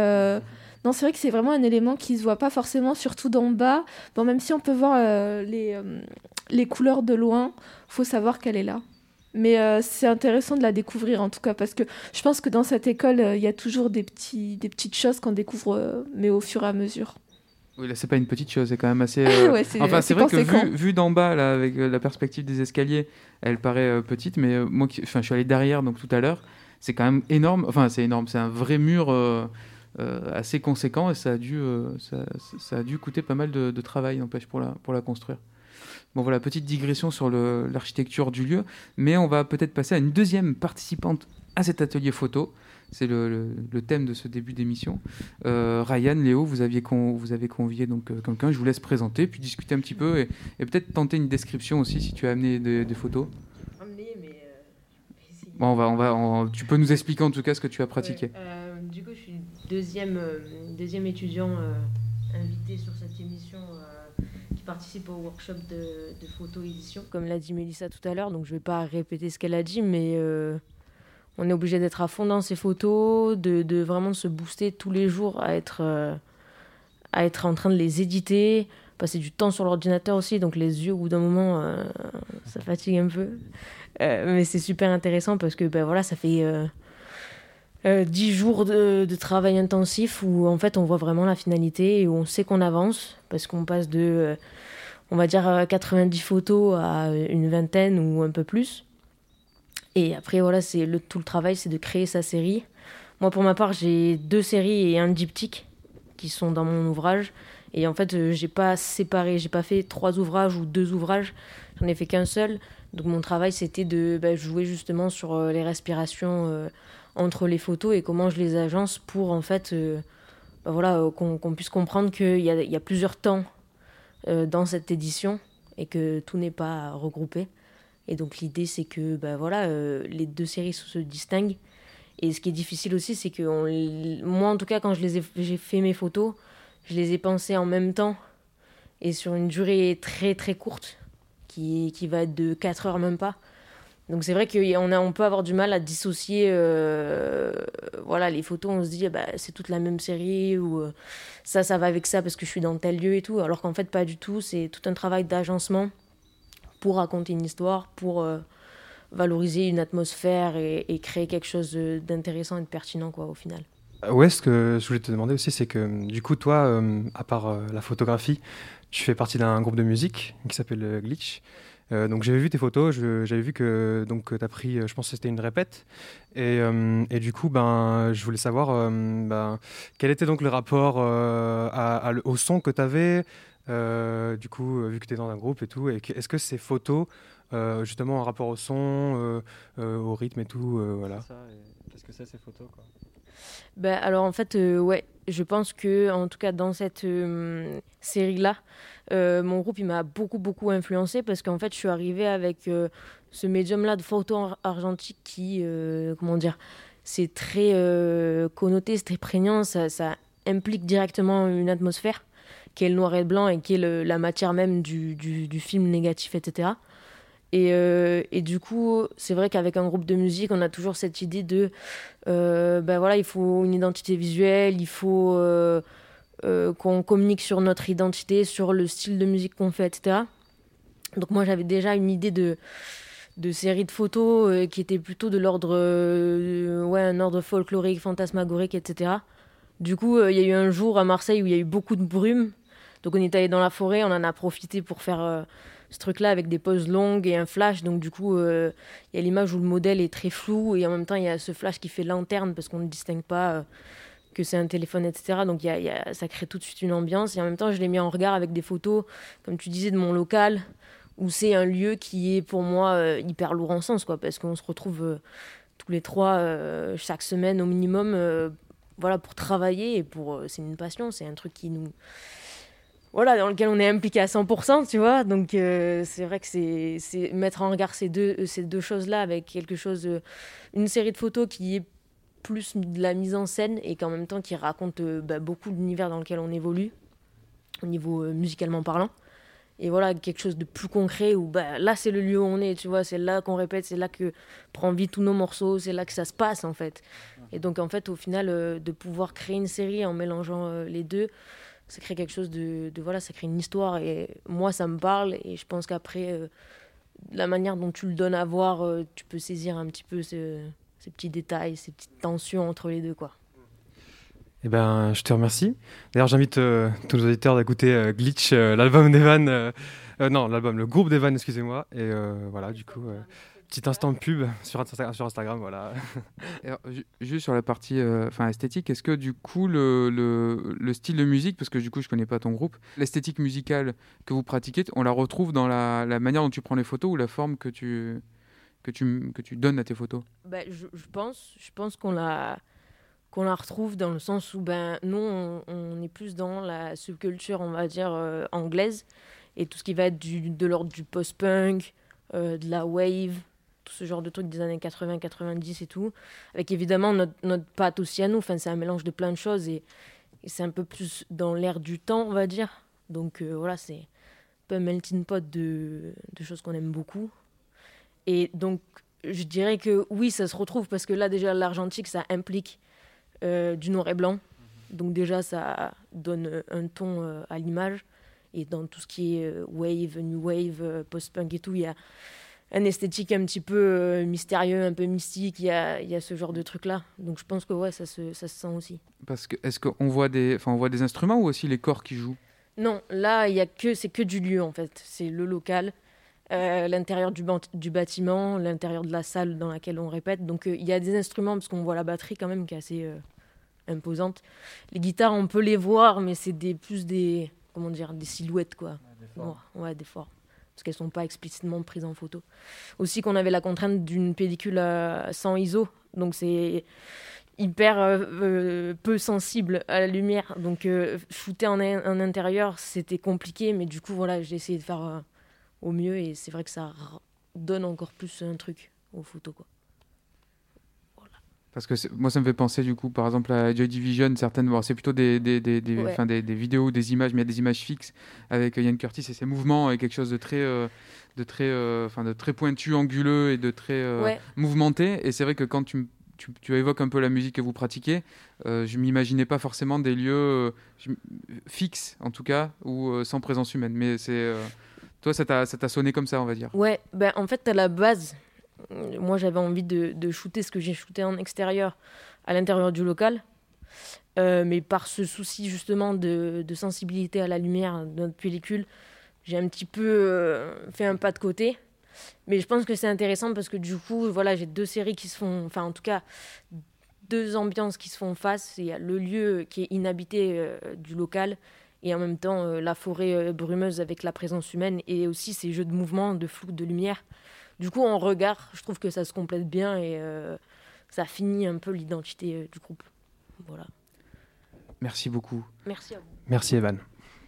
non, c'est vrai que c'est vraiment un élément qui se voit pas forcément, surtout d'en bas. Bon, même si on peut voir euh, les, euh, les couleurs de loin, faut savoir qu'elle est là. Mais euh, c'est intéressant de la découvrir en tout cas parce que je pense que dans cette école, il y a toujours des, petits, des petites choses qu'on découvre, mais au fur et à mesure. Oui, là, c'est pas une petite chose, c'est quand même assez. euh, Ouais, c'est- enfin, c'est vrai que vu, vu d'en bas, là, avec euh, la perspective des escaliers, elle paraît euh, petite, mais moi, qui- enfin, je suis allé derrière, donc tout à l'heure, c'est quand même énorme. Enfin, c'est énorme, c'est un vrai mur assez conséquent et ça a dû, euh, ça, ça a dû coûter pas mal de, de travail, n'empêche, pour la, pour la construire. Bon, voilà, petite digression sur l'architecture du lieu, mais on va peut-être passer à une deuxième participante à cet atelier photo. C'est le, le- le thème de ce début d'émission. Euh, Ryan, Léo, vous, aviez con- vous avez convié donc euh, quelqu'un. Je vous laisse présenter, puis discuter un petit peu et, et peut-être tenter une description aussi si tu as amené des, des photos. Bon, on va, on va, on- tu peux nous expliquer en tout cas ce que tu as pratiqué. Euh, du coup, je suis deuxième, euh, deuxième étudiant euh, invité sur cette émission euh, qui participe au workshop de, de photo-édition. Comme l'a dit Mélissa tout à l'heure, donc je vais pas répéter ce qu'elle a dit, mais on est obligé d'être à fond dans ces photos, de, vraiment se booster tous les jours à être, en train de les éditer, passer du temps sur l'ordinateur aussi, donc les yeux au bout d'un moment, ça fatigue un peu. Mais c'est super intéressant parce que ben voilà, ça fait euh, euh, 10 jours de, travail intensif où en fait on voit vraiment la finalité et où on sait qu'on avance parce qu'on passe de, euh, on va dire, euh, 90 photos à une vingtaine ou un peu plus. Et après, voilà, c'est le, tout le travail, c'est de créer sa série. Moi, pour ma part, j'ai deux séries et un diptyque qui sont dans mon ouvrage. Et en fait, euh, j'ai pas séparé, j'ai pas fait trois ouvrages ou deux ouvrages. J'en ai fait qu'un seul. Donc mon travail, c'était de bah, jouer justement sur euh, les respirations euh, entre les photos et comment je les agence pour en fait, euh, bah, voilà, euh, qu'on puisse comprendre qu'il y a, plusieurs temps euh, dans cette édition et que tout n'est pas regroupé. Et donc l'idée, c'est que bah, voilà, les deux séries se distinguent. Et ce qui est difficile aussi, c'est que moi, en tout cas, quand j'ai fait mes photos, je les ai pensées en même temps et sur une durée très très courte qui, qui va être de 4 heures même pas. Donc c'est vrai qu'on peut avoir du mal à dissocier euh, voilà, les photos, on se dit bah, c'est toute la même série ou euh, ça, ça va avec ça parce que je suis dans tel lieu et tout, alors qu'en fait pas du tout, c'est tout un travail d'agencement pour raconter une histoire, pour euh, valoriser une atmosphère et, créer quelque chose d'intéressant et de pertinent quoi, au final. Ouais, ce que je voulais te demander aussi, c'est que du coup, toi, à part la photographie, tu fais partie d'un groupe de musique qui s'appelle Glitch. Euh, donc j'avais vu tes photos, j'avais vu que donc tu as pris, euh, je pense que c'était une répète. Et, euh, du coup, ben, je voulais savoir ben, quel était donc le rapport au son que tu avais, du coup, vu que tu es dans un groupe et tout. Est-ce que ces photos, justement, en rapport au son, au rythme et tout, voilà. Qu'est-ce que c'est ces photos quoi? Ben, alors en fait, euh, ouais, je pense que en tout cas dans cette euh, série-là, euh, mon groupe il m'a beaucoup beaucoup influencé parce qu'en fait je suis arrivée avec euh, ce médium-là de photo ar- argentique qui, comment dire, c'est très connoté, c'est très prégnant, ça, implique directement une atmosphère qui est le noir et le blanc et qui est la matière même du film négatif, etc. Et, euh, et du coup, c'est vrai qu'avec un groupe de musique, on a toujours cette idée de, euh, ben voilà, il faut une identité visuelle, il faut euh, qu'on communique sur notre identité, sur le style de musique qu'on fait, etc. Donc moi, j'avais déjà une idée de de série de photos qui était plutôt de l'ordre, ouais, un ordre folklorique, fantasmagorique, etc. Du coup, il y a eu un jour à Marseille où il y a eu beaucoup de brume. Donc on est allé dans la forêt, on en a profité pour faire ce truc-là avec des pauses longues et un flash. Donc du coup, euh, il y a l'image où le modèle est très flou et en même temps, il y a ce flash qui fait lanterne parce qu'on ne distingue pas euh, que c'est un téléphone, etc. Donc y a- y a- ça crée tout de suite une ambiance. Et en même temps, je l'ai mis en regard avec des photos, comme tu disais, de mon local, où c'est un lieu qui est pour moi euh, hyper lourd en sens, quoi, parce qu'on se retrouve tous les trois chaque semaine au minimum, voilà, pour travailler et pour, c'est une passion, c'est un truc qui nous voilà, dans lequel on est impliqué à 100%, tu vois. Donc, euh, c'est vrai que c'est mettre en regard ces deux, euh, choses-là avec quelque chose, euh, une série de photos qui est plus de la mise en scène et qu'en même temps qui raconte bah, beaucoup l'univers dans lequel on évolue, au niveau musicalement parlant. Et voilà, quelque chose de plus concret où bah, là, c'est le lieu où on est, tu vois, c'est là qu'on répète, c'est là que prend vie tous nos morceaux, c'est là que ça se passe, en fait. Et donc, en fait, au final, de pouvoir créer une série en mélangeant les deux, ça crée quelque chose de, de- voilà ça crée une histoire et moi ça me parle et je pense qu'après euh, la manière dont tu le donnes à voir euh, tu peux saisir un petit peu ce- ces petits détails ces petites tensions entre les deux quoi Eh ben, je te remercie. D'ailleurs, j'invite euh, tous nos auditeurs d'écouter Glitch, l'album d'Evan. non, l'album, le groupe d'Evan, excusez-moi. Et voilà, du coup, petit instant de pub sur, Insta- sur Instagram, voilà. Alors, ju- juste sur la partie euh, enfin, esthétique, est-ce que du coup le, le, le style de musique, parce que du coup je connais pas ton groupe, l'esthétique musicale que vous pratiquez, on la retrouve dans la, la manière dont tu prends les photos ou la forme que tu, que tu, que tu donnes à tes photos? Ben, je, je pense, je pense qu'on la, qu'on la retrouve dans le sens où ben, nous, on, on est plus dans la subculture, on va dire, euh, anglaise, et tout ce qui va être du, de l'ordre du post-punk, euh, de la wave, tout ce genre de trucs des années 80, 90 et tout, avec évidemment notre, notre patte aussi à nous, enfin, c'est un mélange de plein de choses, et, et c'est un peu plus dans l'air du temps, on va dire. Donc euh, voilà, c'est un peu un melting pot de, de choses qu'on aime beaucoup. Et donc, je dirais que oui, ça se retrouve parce que là, déjà, l'argentique, ça implique euh, du noir et blanc. Donc, déjà, ça donne un ton euh, à l'image. Et dans tout ce qui est wave, new wave, post-punk et tout, il y a un esthétique un petit peu euh, mystérieux, un peu mystique. Il y a, il y a ce genre de truc-là. Donc, je pense que ouais, ça se, ça se sent aussi. Parce que est-ce qu'on voit des, enfin, on voit des instruments ou aussi les corps qui jouent? Non, là, il y a que c'est que du lieu en fait. C'est le local, euh, l'intérieur du, bâtiment, l'intérieur de la salle dans laquelle on répète. Donc euh, il y a des instruments parce qu'on voit la batterie quand même qui est assez euh, imposante. Les guitares, on peut les voir, mais c'est des plus des comment dire des silhouettes quoi. des formes. Ouais, ouais, des formes. Parce qu'elles sont pas explicitement prises en photo. Aussi qu'on avait la contrainte d'une pellicule euh, sans ISO, donc c'est hyper euh, euh, peu sensible à la lumière. Donc euh, shooter en, in- en intérieur, c'était compliqué, mais du coup voilà, j'ai essayé de faire au mieux et c'est vrai que ça donne encore plus un truc aux photos quoi. Parce que moi, ça me fait penser, du coup, par exemple, à Joy Division, certaines. bon, c'est plutôt des, des, des, des, Ouais. enfin, des, des vidéos, des images, mais il y a des images fixes avec Ian Curtis et ses mouvements et quelque chose de très. euh, de très, euh, enfin, de très pointu, anguleux et de très euh, Ouais. mouvementé. Et c'est vrai que quand tu, tu, tu évoques un peu la musique que vous pratiquez, euh, je m'imaginais pas forcément des lieux euh, fixes, en tout cas, ou euh, sans présence humaine. Mais c'est. toi, ça t'a sonné comme ça, on va dire. Ouais, ben en fait à la base, moi j'avais envie de, shooter ce que j'ai shooté en extérieur à l'intérieur du local. Euh, mais par ce souci justement de, sensibilité à la lumière de notre pellicule, j'ai un petit peu euh, fait un pas de côté. Mais je pense que c'est intéressant parce que du coup, voilà, j'ai deux séries qui se font, enfin en tout cas, deux ambiances qui se font face. Il y a le lieu qui est inhabité euh, du local et en même temps la forêt brumeuse avec la présence humaine et aussi ces jeux de mouvement, de flou, de lumière. Du coup, en regard, je trouve que ça se complète bien et euh, ça finit un peu l'identité euh, du groupe. Voilà. Merci beaucoup. Merci à vous. Merci Evan.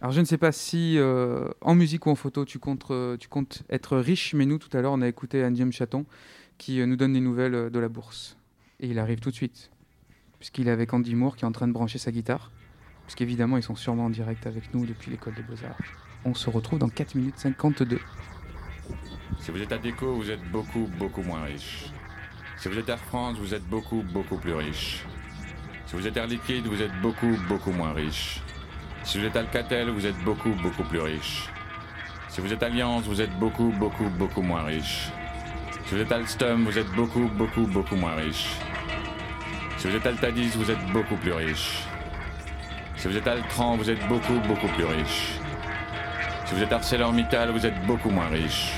Alors je ne sais pas si euh, en musique ou en photo tu comptes, tu comptes être riche, mais nous tout à l'heure on a écouté Andium Chaton qui nous donne des nouvelles de la bourse. Et il arrive tout de suite, puisqu'il est avec Andy Moore qui est en train de brancher sa guitare, puisqu'évidemment ils sont sûrement en direct avec nous depuis l'école des beaux-arts. On se retrouve dans 4 minutes 52. Si vous êtes à Déco, vous êtes beaucoup, beaucoup moins riche. Si vous êtes Air France, vous êtes beaucoup, beaucoup plus riche. Si vous êtes Air Liquide, vous êtes beaucoup, beaucoup moins riche. Si vous êtes Alcatel, vous êtes beaucoup, beaucoup plus riche. Si vous êtes Alliance, vous êtes beaucoup, beaucoup, beaucoup moins riche. Si vous êtes Alstom, vous êtes beaucoup, beaucoup, beaucoup moins riche. Si vous êtes Altadis, vous êtes beaucoup plus riche. Si vous êtes Altran, vous êtes beaucoup, beaucoup plus riche. Si vous êtes ArcelorMittal, vous êtes beaucoup moins riche.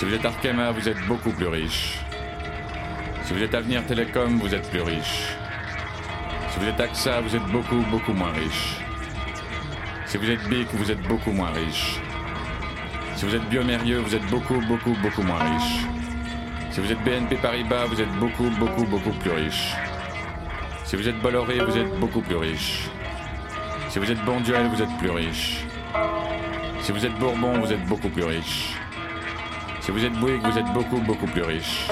Si vous êtes Arkema, vous êtes beaucoup plus riche. Si vous êtes Avenir Télécom, vous êtes plus riche. Si vous êtes AXA, vous êtes beaucoup, beaucoup moins riche. Si vous êtes BIC, vous êtes beaucoup moins riche. Si vous êtes Biomérieux, vous êtes beaucoup, beaucoup, beaucoup moins riche. Si vous êtes BNP Paribas, vous êtes beaucoup, beaucoup, beaucoup plus riche. Si vous êtes Bolloré, vous êtes beaucoup plus riche. Si vous êtes Bonduel, vous êtes plus riche. Si vous êtes Bourbon, vous êtes beaucoup plus riche. Si vous êtes Bouygues, vous êtes beaucoup, beaucoup plus riche.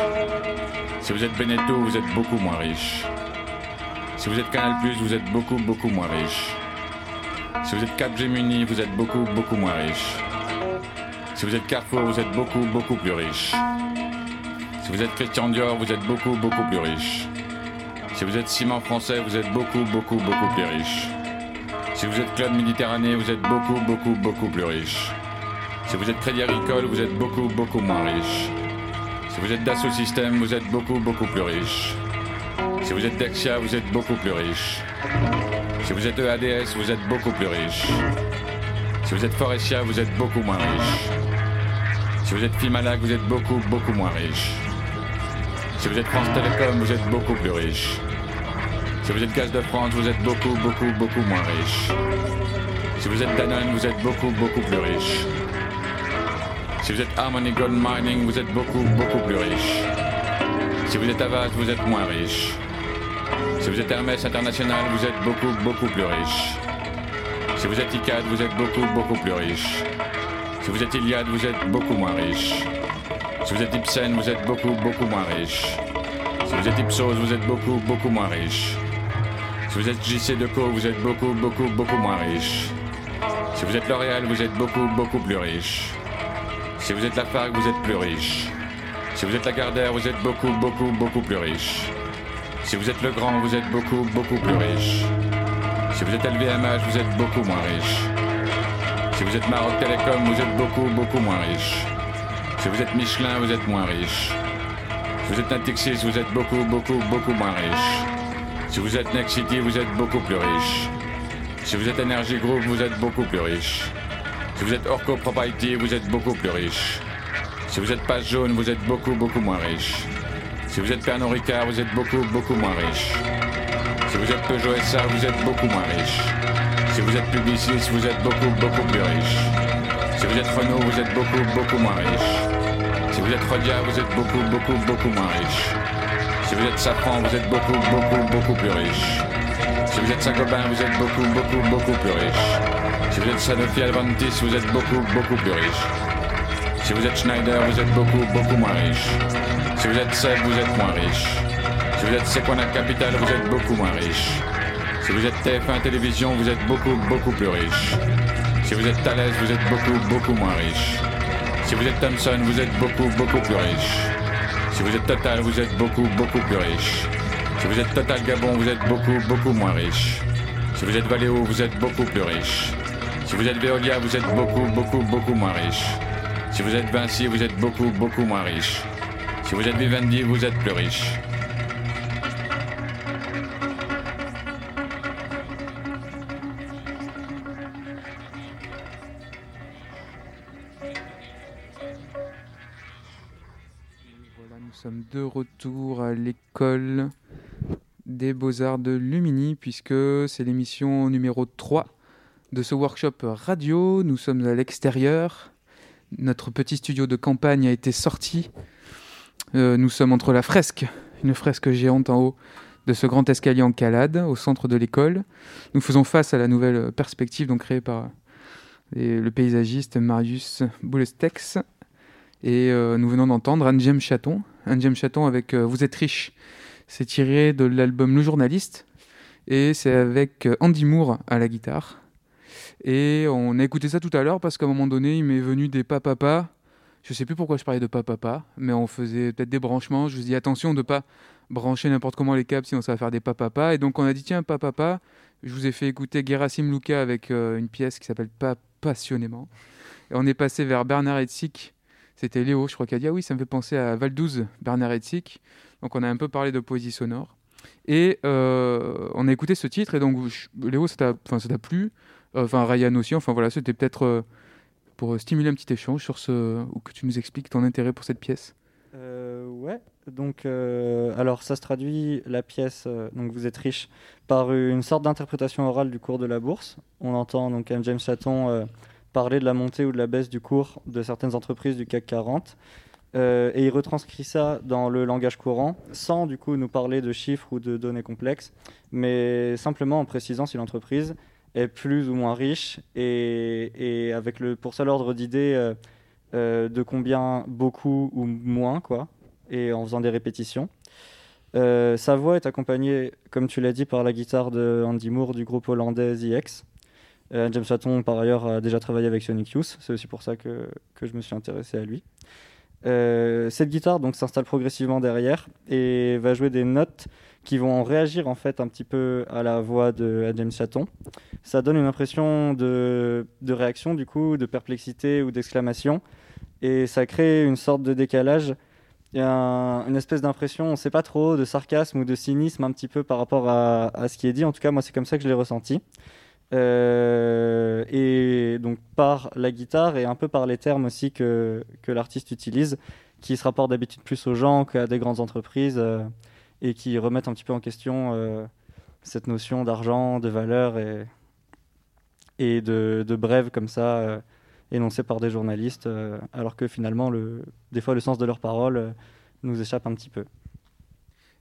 Si vous êtes Beneteau, vous êtes beaucoup moins riche. Si vous êtes Canal+, vous êtes beaucoup, beaucoup moins riche. Si vous êtes Capgemini, vous êtes beaucoup, beaucoup moins riche. Si vous êtes Carrefour, vous êtes beaucoup, beaucoup plus riche. Si vous êtes Christian Dior, vous êtes beaucoup, beaucoup plus riche. Si vous êtes Ciment Français, vous êtes beaucoup, beaucoup, beaucoup plus riche. Si vous êtes Club Méditerranée, vous êtes beaucoup, beaucoup, beaucoup plus riche. Si vous êtes Crédit Agricole, vous êtes beaucoup, beaucoup moins riche. Si vous êtes Dassault Systèmes, vous êtes beaucoup, beaucoup plus riche. Si vous êtes Dexia, vous êtes beaucoup plus riche. Si vous êtes EADS, vous êtes beaucoup plus riche. Si vous êtes Forestia, vous êtes beaucoup moins riche. Si vous êtes Fimalac, vous êtes beaucoup, beaucoup moins riche. Si vous êtes France Télécom, vous êtes beaucoup plus riche. Si vous êtes Gaz de France, vous êtes beaucoup, beaucoup, beaucoup moins riche. Si vous êtes Danone, vous êtes beaucoup, beaucoup plus riche. Si vous êtes Harmony Gold Mining, vous êtes beaucoup, beaucoup plus riche. Si vous êtes Avast, vous êtes moins riche. Si vous êtes Hermès International, vous êtes beaucoup, beaucoup plus riche. Si vous êtes ICAD, vous êtes beaucoup, beaucoup plus riche. Si vous êtes Iliad, vous êtes beaucoup moins riche. Si vous êtes Ipsen, vous êtes beaucoup, beaucoup moins riche. Si vous êtes Ipsos, vous êtes beaucoup, beaucoup moins riche. Si vous êtes JC Deco, vous êtes beaucoup, beaucoup, beaucoup moins riche. Si vous êtes L'Oréal, vous êtes beaucoup, beaucoup plus riche. Si vous êtes Lafargue, vous êtes plus riche. Si vous êtes Lagardère, vous êtes beaucoup, beaucoup, beaucoup plus riche. Si vous êtes Legrand, vous êtes beaucoup, beaucoup plus riche. Si vous êtes LVMH, vous êtes beaucoup moins riche. Si vous êtes Maroc Télécom, vous êtes beaucoup, beaucoup moins riche. Si vous êtes Michelin, vous êtes moins riche. Si vous êtes Natixis, vous êtes beaucoup, beaucoup, beaucoup moins riche. Si vous êtes Next City, vous êtes beaucoup plus riche. Si vous êtes Energy Group, vous êtes beaucoup plus riche. Si vous êtes Orco Property, vous êtes beaucoup plus riche. Si vous êtes Passe Jaune, vous êtes beaucoup, beaucoup moins riche. Si vous êtes Pernod Ricard, vous êtes beaucoup, beaucoup moins riche. Si vous êtes Peugeot SA, vous êtes beaucoup moins riche. Si vous êtes Publicis, vous êtes beaucoup, beaucoup plus riche. Si vous êtes Renault, vous êtes beaucoup, beaucoup moins riche. Si vous êtes Rodia, vous êtes beaucoup, beaucoup, beaucoup moins riche. Si vous êtes Safran, vous êtes beaucoup, beaucoup, beaucoup plus riche. Si vous êtes Saint-Gobain, vous êtes beaucoup, beaucoup, beaucoup plus riche. Si vous êtes Sanofi Alventis, vous êtes beaucoup, beaucoup plus riche. Si vous êtes Schneider, vous êtes beaucoup, beaucoup moins riche. Si vous êtes Seb, vous êtes moins riche. Si vous êtes Sequana Capital, vous êtes beaucoup moins riche. Si vous êtes TF1 Télévision, vous êtes beaucoup, beaucoup plus riche. Si vous êtes Thales, vous êtes beaucoup, beaucoup moins riche. Si vous êtes Thomson, vous êtes beaucoup, beaucoup plus riche. Si vous êtes Total, vous êtes beaucoup, beaucoup plus riche. Si vous êtes Total Gabon, vous êtes beaucoup, beaucoup moins riche. Si vous êtes Valeo, vous êtes beaucoup plus riche. Si vous êtes Veolia, vous êtes beaucoup, beaucoup, beaucoup moins riche. Si vous êtes Vinci, vous êtes beaucoup, beaucoup moins riche. Si vous êtes Vivendi, vous êtes plus riche. Nous sommes de retour à l'école des beaux-arts de Lumini, puisque c'est l'émission numéro 3 de ce workshop radio. Nous sommes à l'extérieur. Notre petit studio de campagne a été sorti. Euh, nous sommes entre la fresque, une fresque géante en haut de ce grand escalier en calade, au centre de l'école. Nous faisons face à la nouvelle perspective donc créée par le paysagiste Marius Boulestex. Et euh, nous venons d'entendre Anjem Chaton. Anjem Chaton avec euh, Vous êtes riche. C'est tiré de l'album Le Journaliste. Et c'est avec Andy Moore à la guitare. Et on a écouté ça tout à l'heure parce qu'à un moment donné, il m'est venu des papapa. Je sais plus pourquoi je parlais de papapa, mais on faisait peut-être des branchements. Je vous dis attention de pas brancher n'importe comment les câbles, sinon ça va faire des papapa. Et donc on a dit tiens, papapa, je vous ai fait écouter Gerasim Luka avec euh, une pièce qui s'appelle Pas passionnément. Et on est passé vers Bernard Hetzig. C'était Léo, je crois, qui a dit Ah oui, ça me fait penser à Valdouze, Bernard Hetzig. Donc on a un peu parlé de poésie sonore. Et euh, on a écouté ce titre, et donc Léo, ça t'a plu. Euh, Enfin, Ryan aussi. Enfin voilà, c'était peut-être euh, pour stimuler un petit échange sur ce. ou que tu nous expliques ton intérêt pour cette pièce. Euh, ouais, donc euh, alors ça se traduit la pièce, euh, donc vous êtes riche, par une sorte d'interprétation orale du cours de la bourse. On entend donc un James Chaton euh, parler de la montée ou de la baisse du cours de certaines entreprises du CAC 40. euh, et il retranscrit ça dans le langage courant, sans du coup nous parler de chiffres ou de données complexes, mais simplement en précisant si l'entreprise est plus ou moins riche et, et avec le, pour seul ordre d'idée euh, euh, de combien beaucoup ou moins, quoi, et en faisant des répétitions. Euh, sa voix est accompagnée, comme tu l'as dit, par la guitare de Andy Moore du groupe hollandais. Euh, James Hatton, par ailleurs, a déjà travaillé avec Sonic Youth, c'est aussi pour ça que, que je me suis intéressé à lui. Cette guitare donc s'installe progressivement derrière et va jouer des notes qui vont réagir en fait un petit peu à la voix de James Chaton. Ça donne une impression de, de réaction du coup, de perplexité ou d'exclamation et ça crée une sorte de décalage, et un- une espèce d'impression, on ne sait pas trop, de sarcasme ou de cynisme un petit peu par rapport à, à ce qui est dit. En tout cas, moi c'est comme ça que je l'ai ressenti. Euh, et donc par la guitare et un peu par les termes aussi que, que l'artiste utilise, qui se rapportent d'habitude plus aux gens qu'à des grandes entreprises euh, et qui remettent un petit peu en question euh, cette notion d'argent, de valeur et, et de, de brève comme ça euh, énoncée par des journalistes, euh, alors que finalement, le, des fois, le sens de leurs paroles euh, nous échappe un petit peu.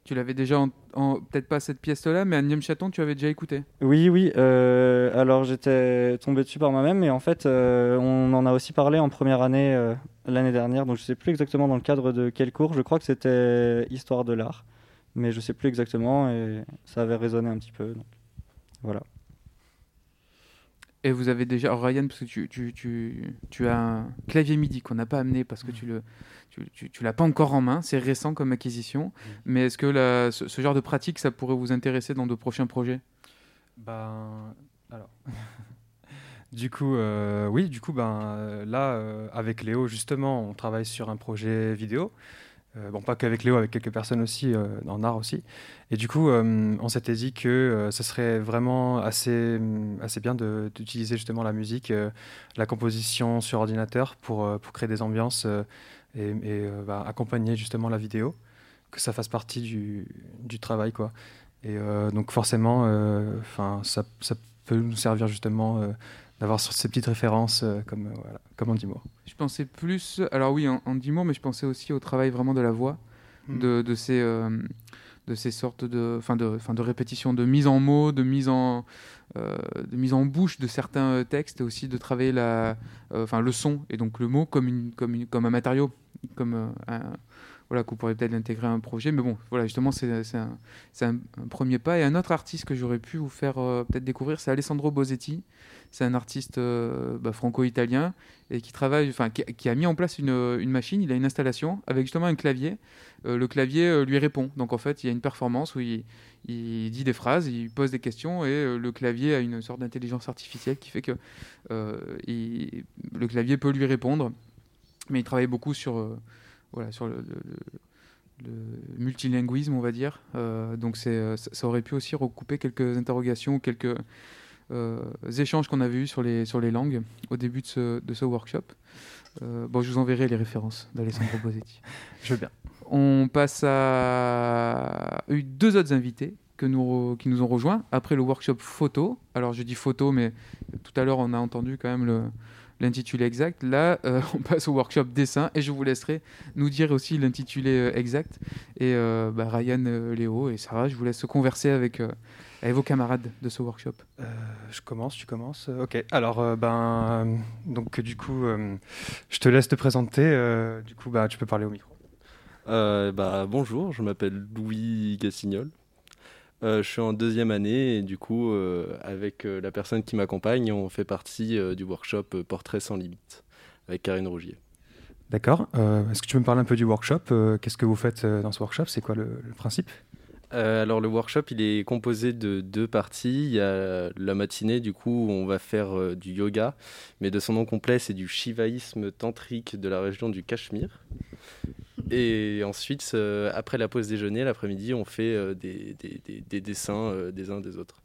Tu l'avais déjà, en, en- peut-être pas cette pièce-là, mais Anniam Chaton, tu avais déjà écouté. Oui, oui. alors j'étais tombé dessus par moi-même, mais en fait, on en a aussi parlé en première année l'année dernière. Donc je sais plus exactement dans le cadre de quel cours. Je crois que c'était histoire de l'art, mais je sais plus exactement et ça avait résonné un petit peu. donc voilà. Et vous avez déjà, alors Ryan, parce que tu, tu, tu, tu as un clavier MIDI qu'on n'a pas amené parce que tu le, tu, tu, tu l'as pas encore en main, c'est récent comme acquisition. Mais est-ce que la- ce, ce genre de pratique, ça pourrait vous intéresser dans de prochains projets? Ben, alors. du coup, euh, oui, du coup, ben, là, euh, avec Léo, justement, on travaille sur un projet vidéo. Euh, bon, pas qu'avec Léo, avec quelques personnes aussi, euh, en art aussi. Et du coup, euh, on s'était dit que euh, ce serait vraiment assez, hum, assez bien d'utiliser justement la musique, euh, la composition sur ordinateur pour, euh, pour créer des ambiances euh, et, euh, bah, accompagner justement la vidéo, que ça fasse partie du, du travail, quoi. Et euh, donc forcément, euh, ça, ça, peut nous servir justement euh, d'avoir sur ces petites références euh, comme, euh, voilà, comme Andy Moore. Je pensais plus, alors oui, 10 mots, mais je pensais aussi au travail vraiment de la voix, Mm. de, de ces, euh, de ces sortes de, fin de, fin de répétition, de mise en mots, de mise en, euh, de mise en bouche de certains textes, et aussi de travailler la, euh, enfin le son et donc le mot comme, une, comme, une- comme un matériau, comme euh, un, voilà, qu'on pourrait peut-être l'intégrer à un projet. Mais bon, voilà, justement, c'est un, c'est un, un premier pas. Et un autre artiste que j'aurais pu vous faire euh, peut-être découvrir, c'est Alessandro Bosetti. C'est un artiste euh, bah, franco-italien et qui travaille, enfin, qui, a mis en place une, une machine. Il a une installation avec justement un clavier. Euh, le clavier euh, lui répond. Donc en fait, il y a une performance où il, dit des phrases, il pose des questions et euh, le clavier a une sorte d'intelligence artificielle qui fait que euh, le clavier peut lui répondre. Mais il travaille beaucoup sur, euh, voilà, sur le, multilinguisme, on va dire. Euh, donc euh, ça aurait pu aussi recouper quelques interrogations ou quelques euh, échanges qu'on avait eus sur les, sur les langues au début de ce, de ce workshop. Euh, bon, je vous enverrai les références d'Alessandro Bosetti. Je veux bien. On passe à eu deux autres invités que nous, qui nous ont rejoints après le workshop photo. Alors je dis photo, mais tout à l'heure on a entendu quand même le, l'intitulé exact. Là, euh, on passe au workshop dessin et je vous laisserai nous dire aussi l'intitulé euh, exact. Et euh, bah, Ryan, euh, Léo et Sarah, je vous laisse converser avec, euh, avec vos camarades de ce workshop? Euh, je commence, tu commences. Euh, Ok. Alors, euh, ben, donc du coup, euh, je te laisse te présenter. euh, du coup, bah, tu peux parler au micro. Euh, bah, bonjour, je m'appelle Louis Gassignol. Euh, je suis en deuxième année et du coup, euh, avec euh, la personne qui m'accompagne, on fait partie euh, du workshop Portrait sans limite avec Karine Rougier. D'accord. Euh, Est-ce que tu peux me parler un peu du workshop? Euh, Qu'est-ce que vous faites euh, dans ce workshop? C'est quoi le, le principe? Euh, alors le workshop, il est composé de deux parties. Il y a la matinée, du coup, où on va faire euh, du yoga, mais de son nom complet, c'est du shivaïsme tantrique de la région du Cachemire. Et ensuite, euh, après la pause déjeuner, l'après-midi, on fait des, des- des- des dessins des uns des autres.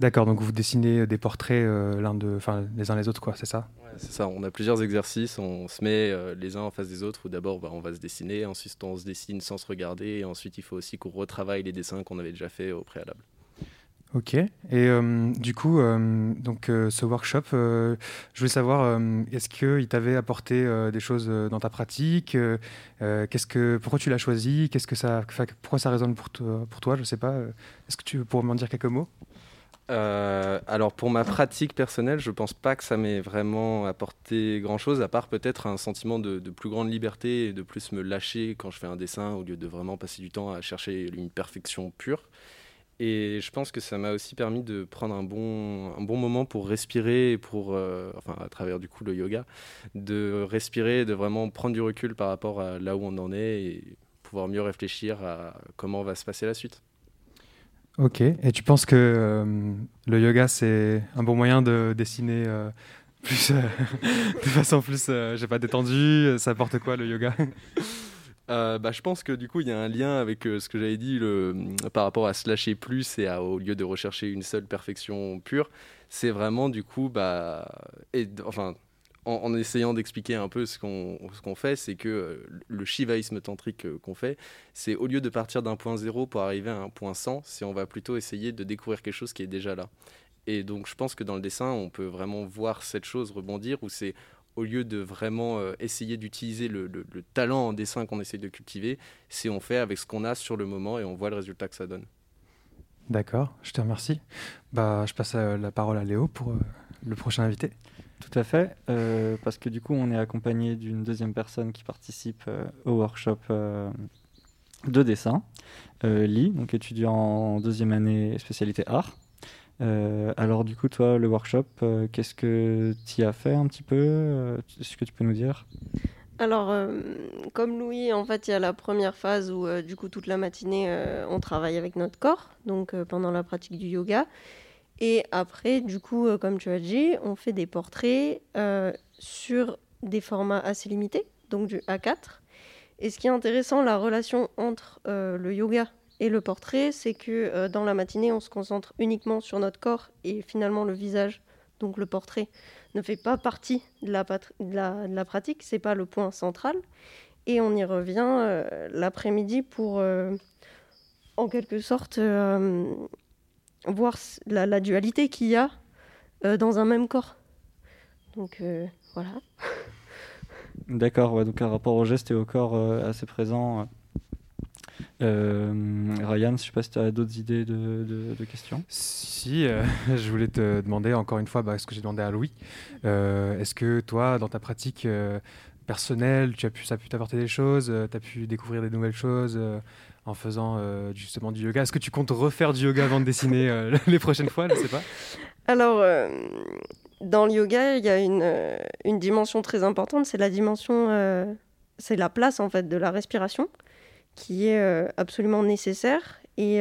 D'accord. Donc vous dessinez des portraits euh, l'un de, enfin les uns les autres, quoi. C'est ça? C'est ça, on a plusieurs exercices, on se met euh, les uns en face des autres, où d'abord bah, on va se dessiner, ensuite on se dessine sans se regarder, et ensuite il faut aussi qu'on retravaille les dessins qu'on avait déjà fait au préalable. Ok. Et euh, du coup, euh, donc euh, ce workshop, euh, je voulais savoir, euh, est-ce qu'il t'avait apporté euh, des choses euh, dans ta pratique euh, euh, Qu'est-ce que, pourquoi tu l'as choisi Qu'est-ce que ça, pourquoi ça résonne pour toi, pour toi Je sais pas. euh, Est-ce que tu pourrais m'en dire quelques mots? Euh, alors pour ma pratique personnelle, je pense pas que ça m'ait vraiment apporté grand-chose, à part peut-être un sentiment de, plus grande liberté et de plus me lâcher quand je fais un dessin, au lieu de vraiment passer du temps à chercher une perfection pure. Et je pense que ça m'a aussi permis de prendre un bon, un bon moment pour respirer, pour, euh, enfin à travers du coup le yoga, de respirer, de vraiment prendre du recul par rapport à là où on en est et pouvoir mieux réfléchir à comment va se passer la suite. Ok. Et tu penses que euh, le yoga c'est un bon moyen de dessiner euh, plus, euh, de façon plus, euh, j'ai pas détendue Ça apporte quoi le yoga? Bah, je pense que du coup il y a un lien avec ce que j'avais dit le, par rapport à se lâcher plus et au lieu de rechercher une seule perfection pure, c'est vraiment du coup bah et, enfin en, essayant d'expliquer un peu ce qu'on ce qu'on fait, c'est que euh, le shivaïsme tantrique euh, qu'on fait, c'est au lieu de partir d'un point zéro pour arriver à un point 100, c'est on va plutôt essayer de découvrir quelque chose qui est déjà là. Et donc je pense que dans le dessin, on peut vraiment voir cette chose rebondir où c'est au lieu de vraiment euh, essayer d'utiliser le, le- le talent en dessin qu'on essaie de cultiver, c'est on fait avec ce qu'on a sur le moment et on voit le résultat que ça donne. D'accord. Je te remercie. Bah, je passe la parole à Léo pour le prochain invité. Tout à fait, euh, parce que du coup, on est accompagné d'une deuxième personne qui participe euh, au workshop euh, de dessin, Lee, donc étudiant en deuxième année spécialité art. Alors du coup, toi, le workshop, qu'est-ce que tu as fait un petit peu Est-ce que tu peux nous dire? Alors, comme Louis, en fait, il y a la première phase où, du coup, toute la matinée, on travaille avec notre corps, donc pendant la pratique du yoga. Et après, du coup, euh, comme tu as dit, on fait des portraits euh, sur des formats assez limités, donc du A4. Et ce qui est intéressant, la relation entre euh, le yoga et le portrait, c'est que dans la matinée, on se concentre uniquement sur notre corps et finalement le visage, donc le portrait, ne fait pas partie de la, de la, de la pratique, c'est pas le point central. Et on y revient l'après-midi pour, en quelque sorte, voir la, la dualité qu'il y a euh, dans un même corps. Donc euh, voilà. D'accord, ouais, donc un rapport au geste et au corps euh, assez présent. Euh, Ryan, je sais pas si tu as d'autres idées de, de- de questions. Si, euh, je voulais te demander encore une fois bah, ce que j'ai demandé à Louis. Euh, Est-ce que toi, dans ta pratique euh, personnelle, tu as pu, ça a pu t'apporter des choses Tu as pu découvrir des nouvelles choses euh, en faisant euh, justement du yoga Est-ce que tu comptes refaire du yoga avant de dessiner euh, les prochaines fois? Je sais pas. Alors, euh, dans le yoga, il y a une, dimension très importante, c'est la dimension, c'est la place en fait de la respiration, qui est absolument nécessaire et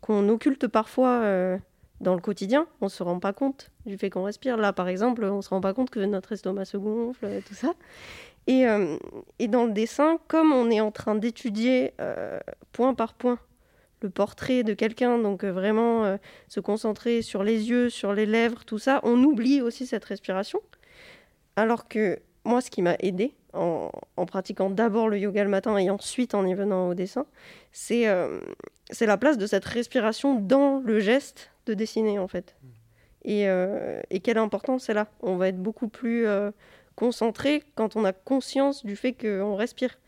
qu'on occulte parfois dans le quotidien. On ne se rend pas compte du fait qu'on respire. Là, par exemple, on ne se rend pas compte que notre estomac se gonfle, euh, tout ça. Et, euh, et dans le dessin, comme on est en train d'étudier euh, point par point le portrait de quelqu'un, donc euh, vraiment se concentrer sur les yeux, sur les lèvres, tout ça, on oublie aussi cette respiration. Alors que moi, ce qui m'a aidé en, en pratiquant d'abord le yoga le matin et ensuite en y venant au dessin, c'est euh, la place de cette respiration dans le geste de dessiner en fait. Et, euh, et quelle importance c'est là. On va être beaucoup plus euh, concentré quand on a conscience du fait qu'on respire.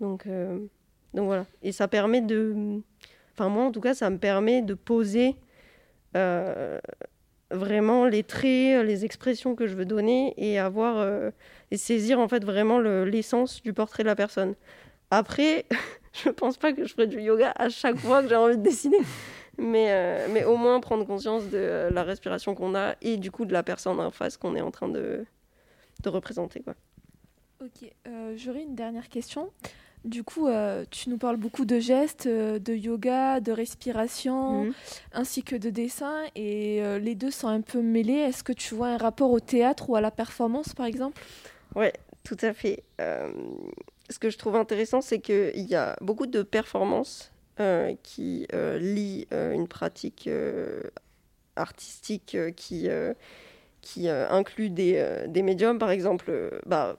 Donc, euh, donc voilà. Et ça permet de. Enfin, moi en tout cas, ça me permet de poser euh, vraiment les traits, les expressions que je veux donner et avoir. euh, et saisir en fait vraiment le- l'essence du portrait de la personne. Après, je pense pas que je ferai du yoga à chaque fois que j'ai envie de dessiner. Mais, mais au moins prendre conscience de la respiration qu'on a et du coup de la personne en face qu'on est en train de, de représenter. Quoi. Ok, euh, j'aurais une dernière question. Du coup, euh, tu nous parles beaucoup de gestes, euh, de yoga, de respiration, Mhm. ainsi que de dessin, et euh, les deux sont un peu mêlés. Est-ce que tu vois un rapport au théâtre ou à la performance, par exemple? Ouais, tout à fait. Ce que je trouve intéressant, c'est qu'il y a beaucoup de performances qui lient une pratique artistique qui, qui euh, inclut des, euh, des médiums, par exemple, euh, bah,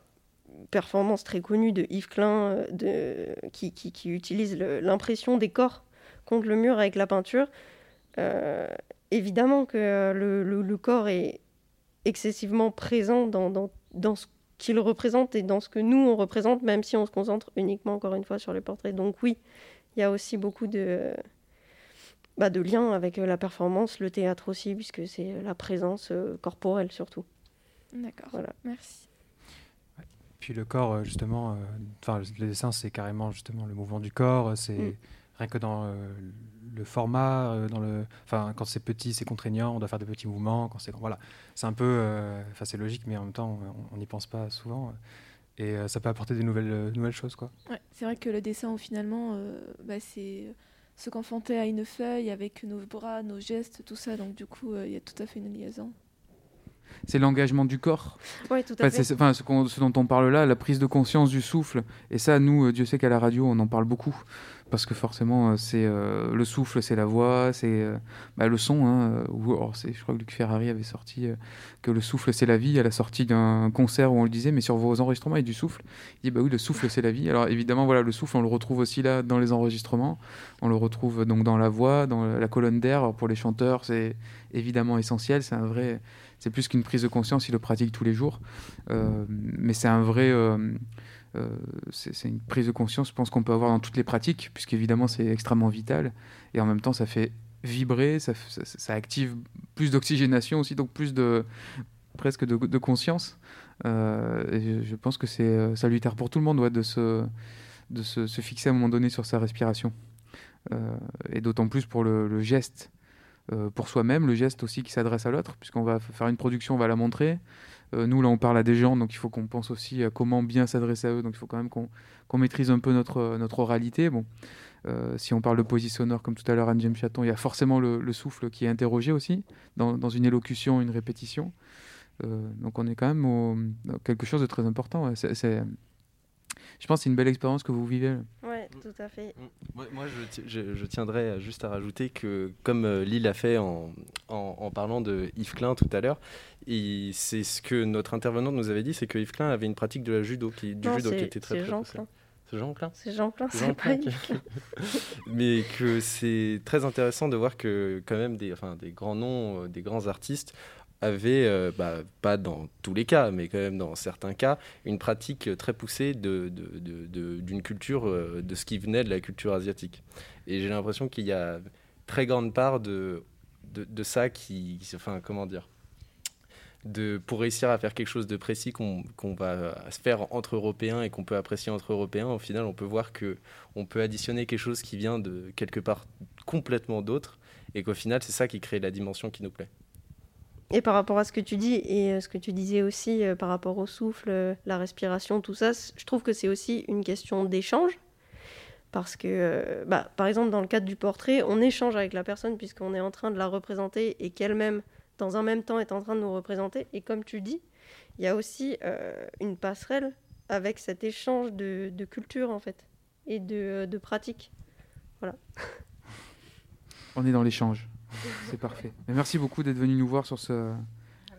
performance très connue de Yves Klein de, qui, qui, utilise l'impression des corps contre le mur avec la peinture. Évidemment que le, le- le corps est excessivement présent dans, dans, dans ce qu'il représente et dans ce que nous on représente, même si on se concentre uniquement encore une fois sur les portraits. Donc oui, il y a aussi beaucoup de, bah, de liens avec euh, la performance, le théâtre aussi, puisque c'est la présence euh, corporelle surtout. D'accord, Voilà. merci. Puis le corps, euh, justement, euh, enfin le dessin, c'est carrément justement le mouvement du corps. euh, C'est Mm. rien que dans euh, le format, euh, dans le, enfin quand c'est petit, c'est contraignant, on doit faire des petits mouvements. Quand c'est grand, voilà, c'est un peu, euh, enfin c'est logique, mais en même temps, on n'y pense pas souvent. euh, et euh, ça peut apporter des nouvelles, euh, nouvelles choses, quoi. Ouais, c'est vrai que le dessin, finalement, euh, bah, c'est se confronter à une feuille avec nos bras, nos gestes, tout ça. Donc, du coup, euh, il y a tout à fait une liaison. C'est l'engagement du corps. Ouais, tout à Enfin, fait. c'est- enfin, ce, qu'on- ce dont on parle là, la prise de conscience du souffle. Et ça, nous, euh, Dieu sait qu'à la radio, on en parle beaucoup. Parce que forcément, euh, c'est euh, le souffle, c'est la voix, c'est euh, bah, le son. Hein, je crois que Luc Ferrari avait sorti que le souffle, c'est la vie à la sortie d'un concert où on le disait, mais sur vos enregistrements, il y a du souffle. Il dit, bah oui, le souffle, c'est la vie. Alors évidemment, voilà, le souffle, on le retrouve aussi là dans les enregistrements. On le retrouve donc dans la voix, dans la colonne d'air. Pour les chanteurs, c'est évidemment essentiel. C'est un vrai c'est plus qu'une prise de conscience, ils le pratiquent tous les jours. Mais c'est un vrai. Euh, c'est une prise de conscience, je pense qu'on peut avoir dans toutes les pratiques, puisqu'évidemment c'est extrêmement vital. Et en même temps, ça fait vibrer, ça, active plus d'oxygénation aussi, donc plus de presque de, conscience. Euh, je, pense que c'est euh, salutaire pour tout le monde de, se, de se, fixer à un moment donné sur sa respiration. Et d'autant plus pour le, geste pour soi-même, le geste aussi qui s'adresse à l'autre, puisqu'on va faire une production, on va la montrer. Euh, nous, là, on parle à des gens, donc il faut qu'on pense aussi à comment bien s'adresser à eux. Donc il faut quand même qu'on qu'on maîtrise un peu notre, euh, notre oralité. Bon, euh, si on parle de poésie sonore, comme tout à l'heure, Anne-James Chaton, il y a forcément le, le souffle qui est interrogé aussi, dans, dans une élocution, une répétition. Donc on est quand même quelque chose de très important. c'est- je pense que c'est une belle expérience que vous vivez. Ouais, tout à fait. Moi, moi, je, je- je tiendrais juste à rajouter que, comme euh, Lille a fait en, en- en parlant de Yves Klein tout à l'heure, et c'est ce que notre intervenante nous avait dit, c'est que Yves Klein avait une pratique de la judo, qui, du Non, judo qui était très c'est très Jean. Klein. C'est Jean Klein? C'est Jean Klein, c'est Jean pas. Yves Klein. Mais que c'est très intéressant de voir que quand même des, enfin, des grands noms, euh, des grands artistes avaient, euh, bah, pas dans tous les cas, mais quand même dans certains cas, une pratique très poussée de, de- d'une culture, euh, de ce qui venait de la culture asiatique. Et j'ai l'impression qu'il y a très grande part de, de, ça qui, enfin, comment dire, de, pour réussir à faire quelque chose de précis qu'on qu'on va se faire entre Européens et qu'on peut apprécier entre Européens, au final, on peut voir que on peut additionner quelque chose qui vient de quelque part complètement d'autre et qu'au final, c'est ça qui crée la dimension qui nous plaît. Et par rapport à ce que tu dis et euh, ce que tu disais aussi euh, par rapport au souffle, euh, la respiration, tout ça, je trouve que c'est aussi une question d'échange. Parce que, bah, par exemple, dans le cadre du portrait, on échange avec la personne puisqu'on est en train de la représenter et qu'elle-même, dans un même temps, est en train de nous représenter. Et comme tu dis, il y a aussi une passerelle avec cet échange de, culture, en fait, et de, de pratique. Voilà. On est dans l'échange. C'est parfait. Et merci beaucoup d'être venu nous voir sur ce...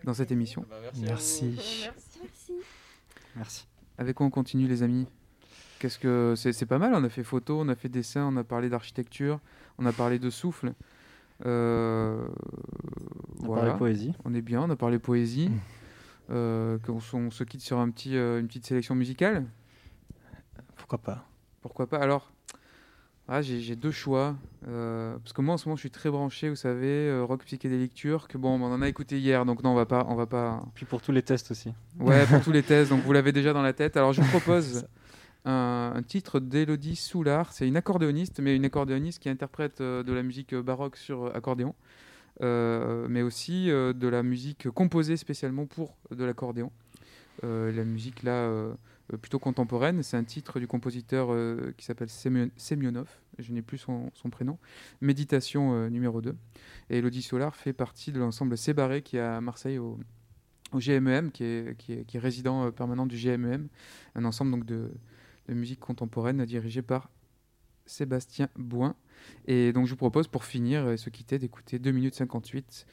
dans cette émission. Merci. Merci. Merci. Avec quoi on continue, les amis? Qu'est-ce que c'est c'est pas mal. On a fait photo, on a fait dessin, on a parlé d'architecture, on a parlé de souffle. Euh, On a parlé poésie. On est bien. On a parlé poésie. Euh, qu'on s- on se quitte sur un petit, euh, une petite sélection musicale? Pourquoi pas? Pourquoi pas? Alors, ah, j'ai deux choix. euh, parce que moi, en ce moment, je suis très branché, vous savez, euh, rock psychédélique turc. Bon, on en a écouté hier, donc non, on va pas, on va pas. Puis pour tous les tests aussi. Ouais, pour tous les tests, donc vous l'avez déjà dans la tête. Alors je vous propose un, un titre d'Elodie Soulard. C'est une accordéoniste, mais une accordéoniste qui interprète euh, de la musique baroque sur euh, accordéon, euh, mais aussi euh, de la musique composée spécialement pour de l'accordéon. Euh, la musique là, euh, euh, plutôt contemporaine. C'est un titre du compositeur euh, qui s'appelle Semyon- Semyonov. Je n'ai plus son, prénom. Méditation euh, numéro 2. Et Elodie Soulard fait partie de l'ensemble Sébaré qui est à Marseille au, GMEM, qui est, qui est, résident euh, permanent du GMEM, un ensemble donc de, de musique contemporaine dirigé par Sébastien Bouin. Et donc je vous propose pour finir et se quitter d'écouter 2 minutes 58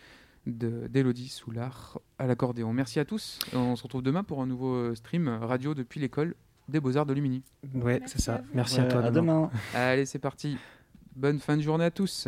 de- d'Elodie Soulard à l'accordéon. Merci à tous. On se retrouve demain pour un nouveau euh, stream radio depuis l'école des Beaux-Arts de Lumini. Ouais, c'est ça. Merci à toi. à demain. demain. Allez, c'est parti. Bonne fin de journée à tous.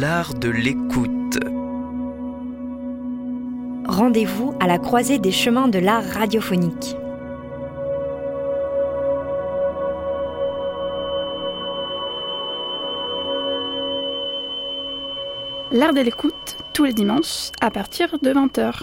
L'art de l'écoute. Rendez-vous à la croisée des chemins de l'art radiophonique. L'art de l'écoute, tous les dimanches, à partir de 20h.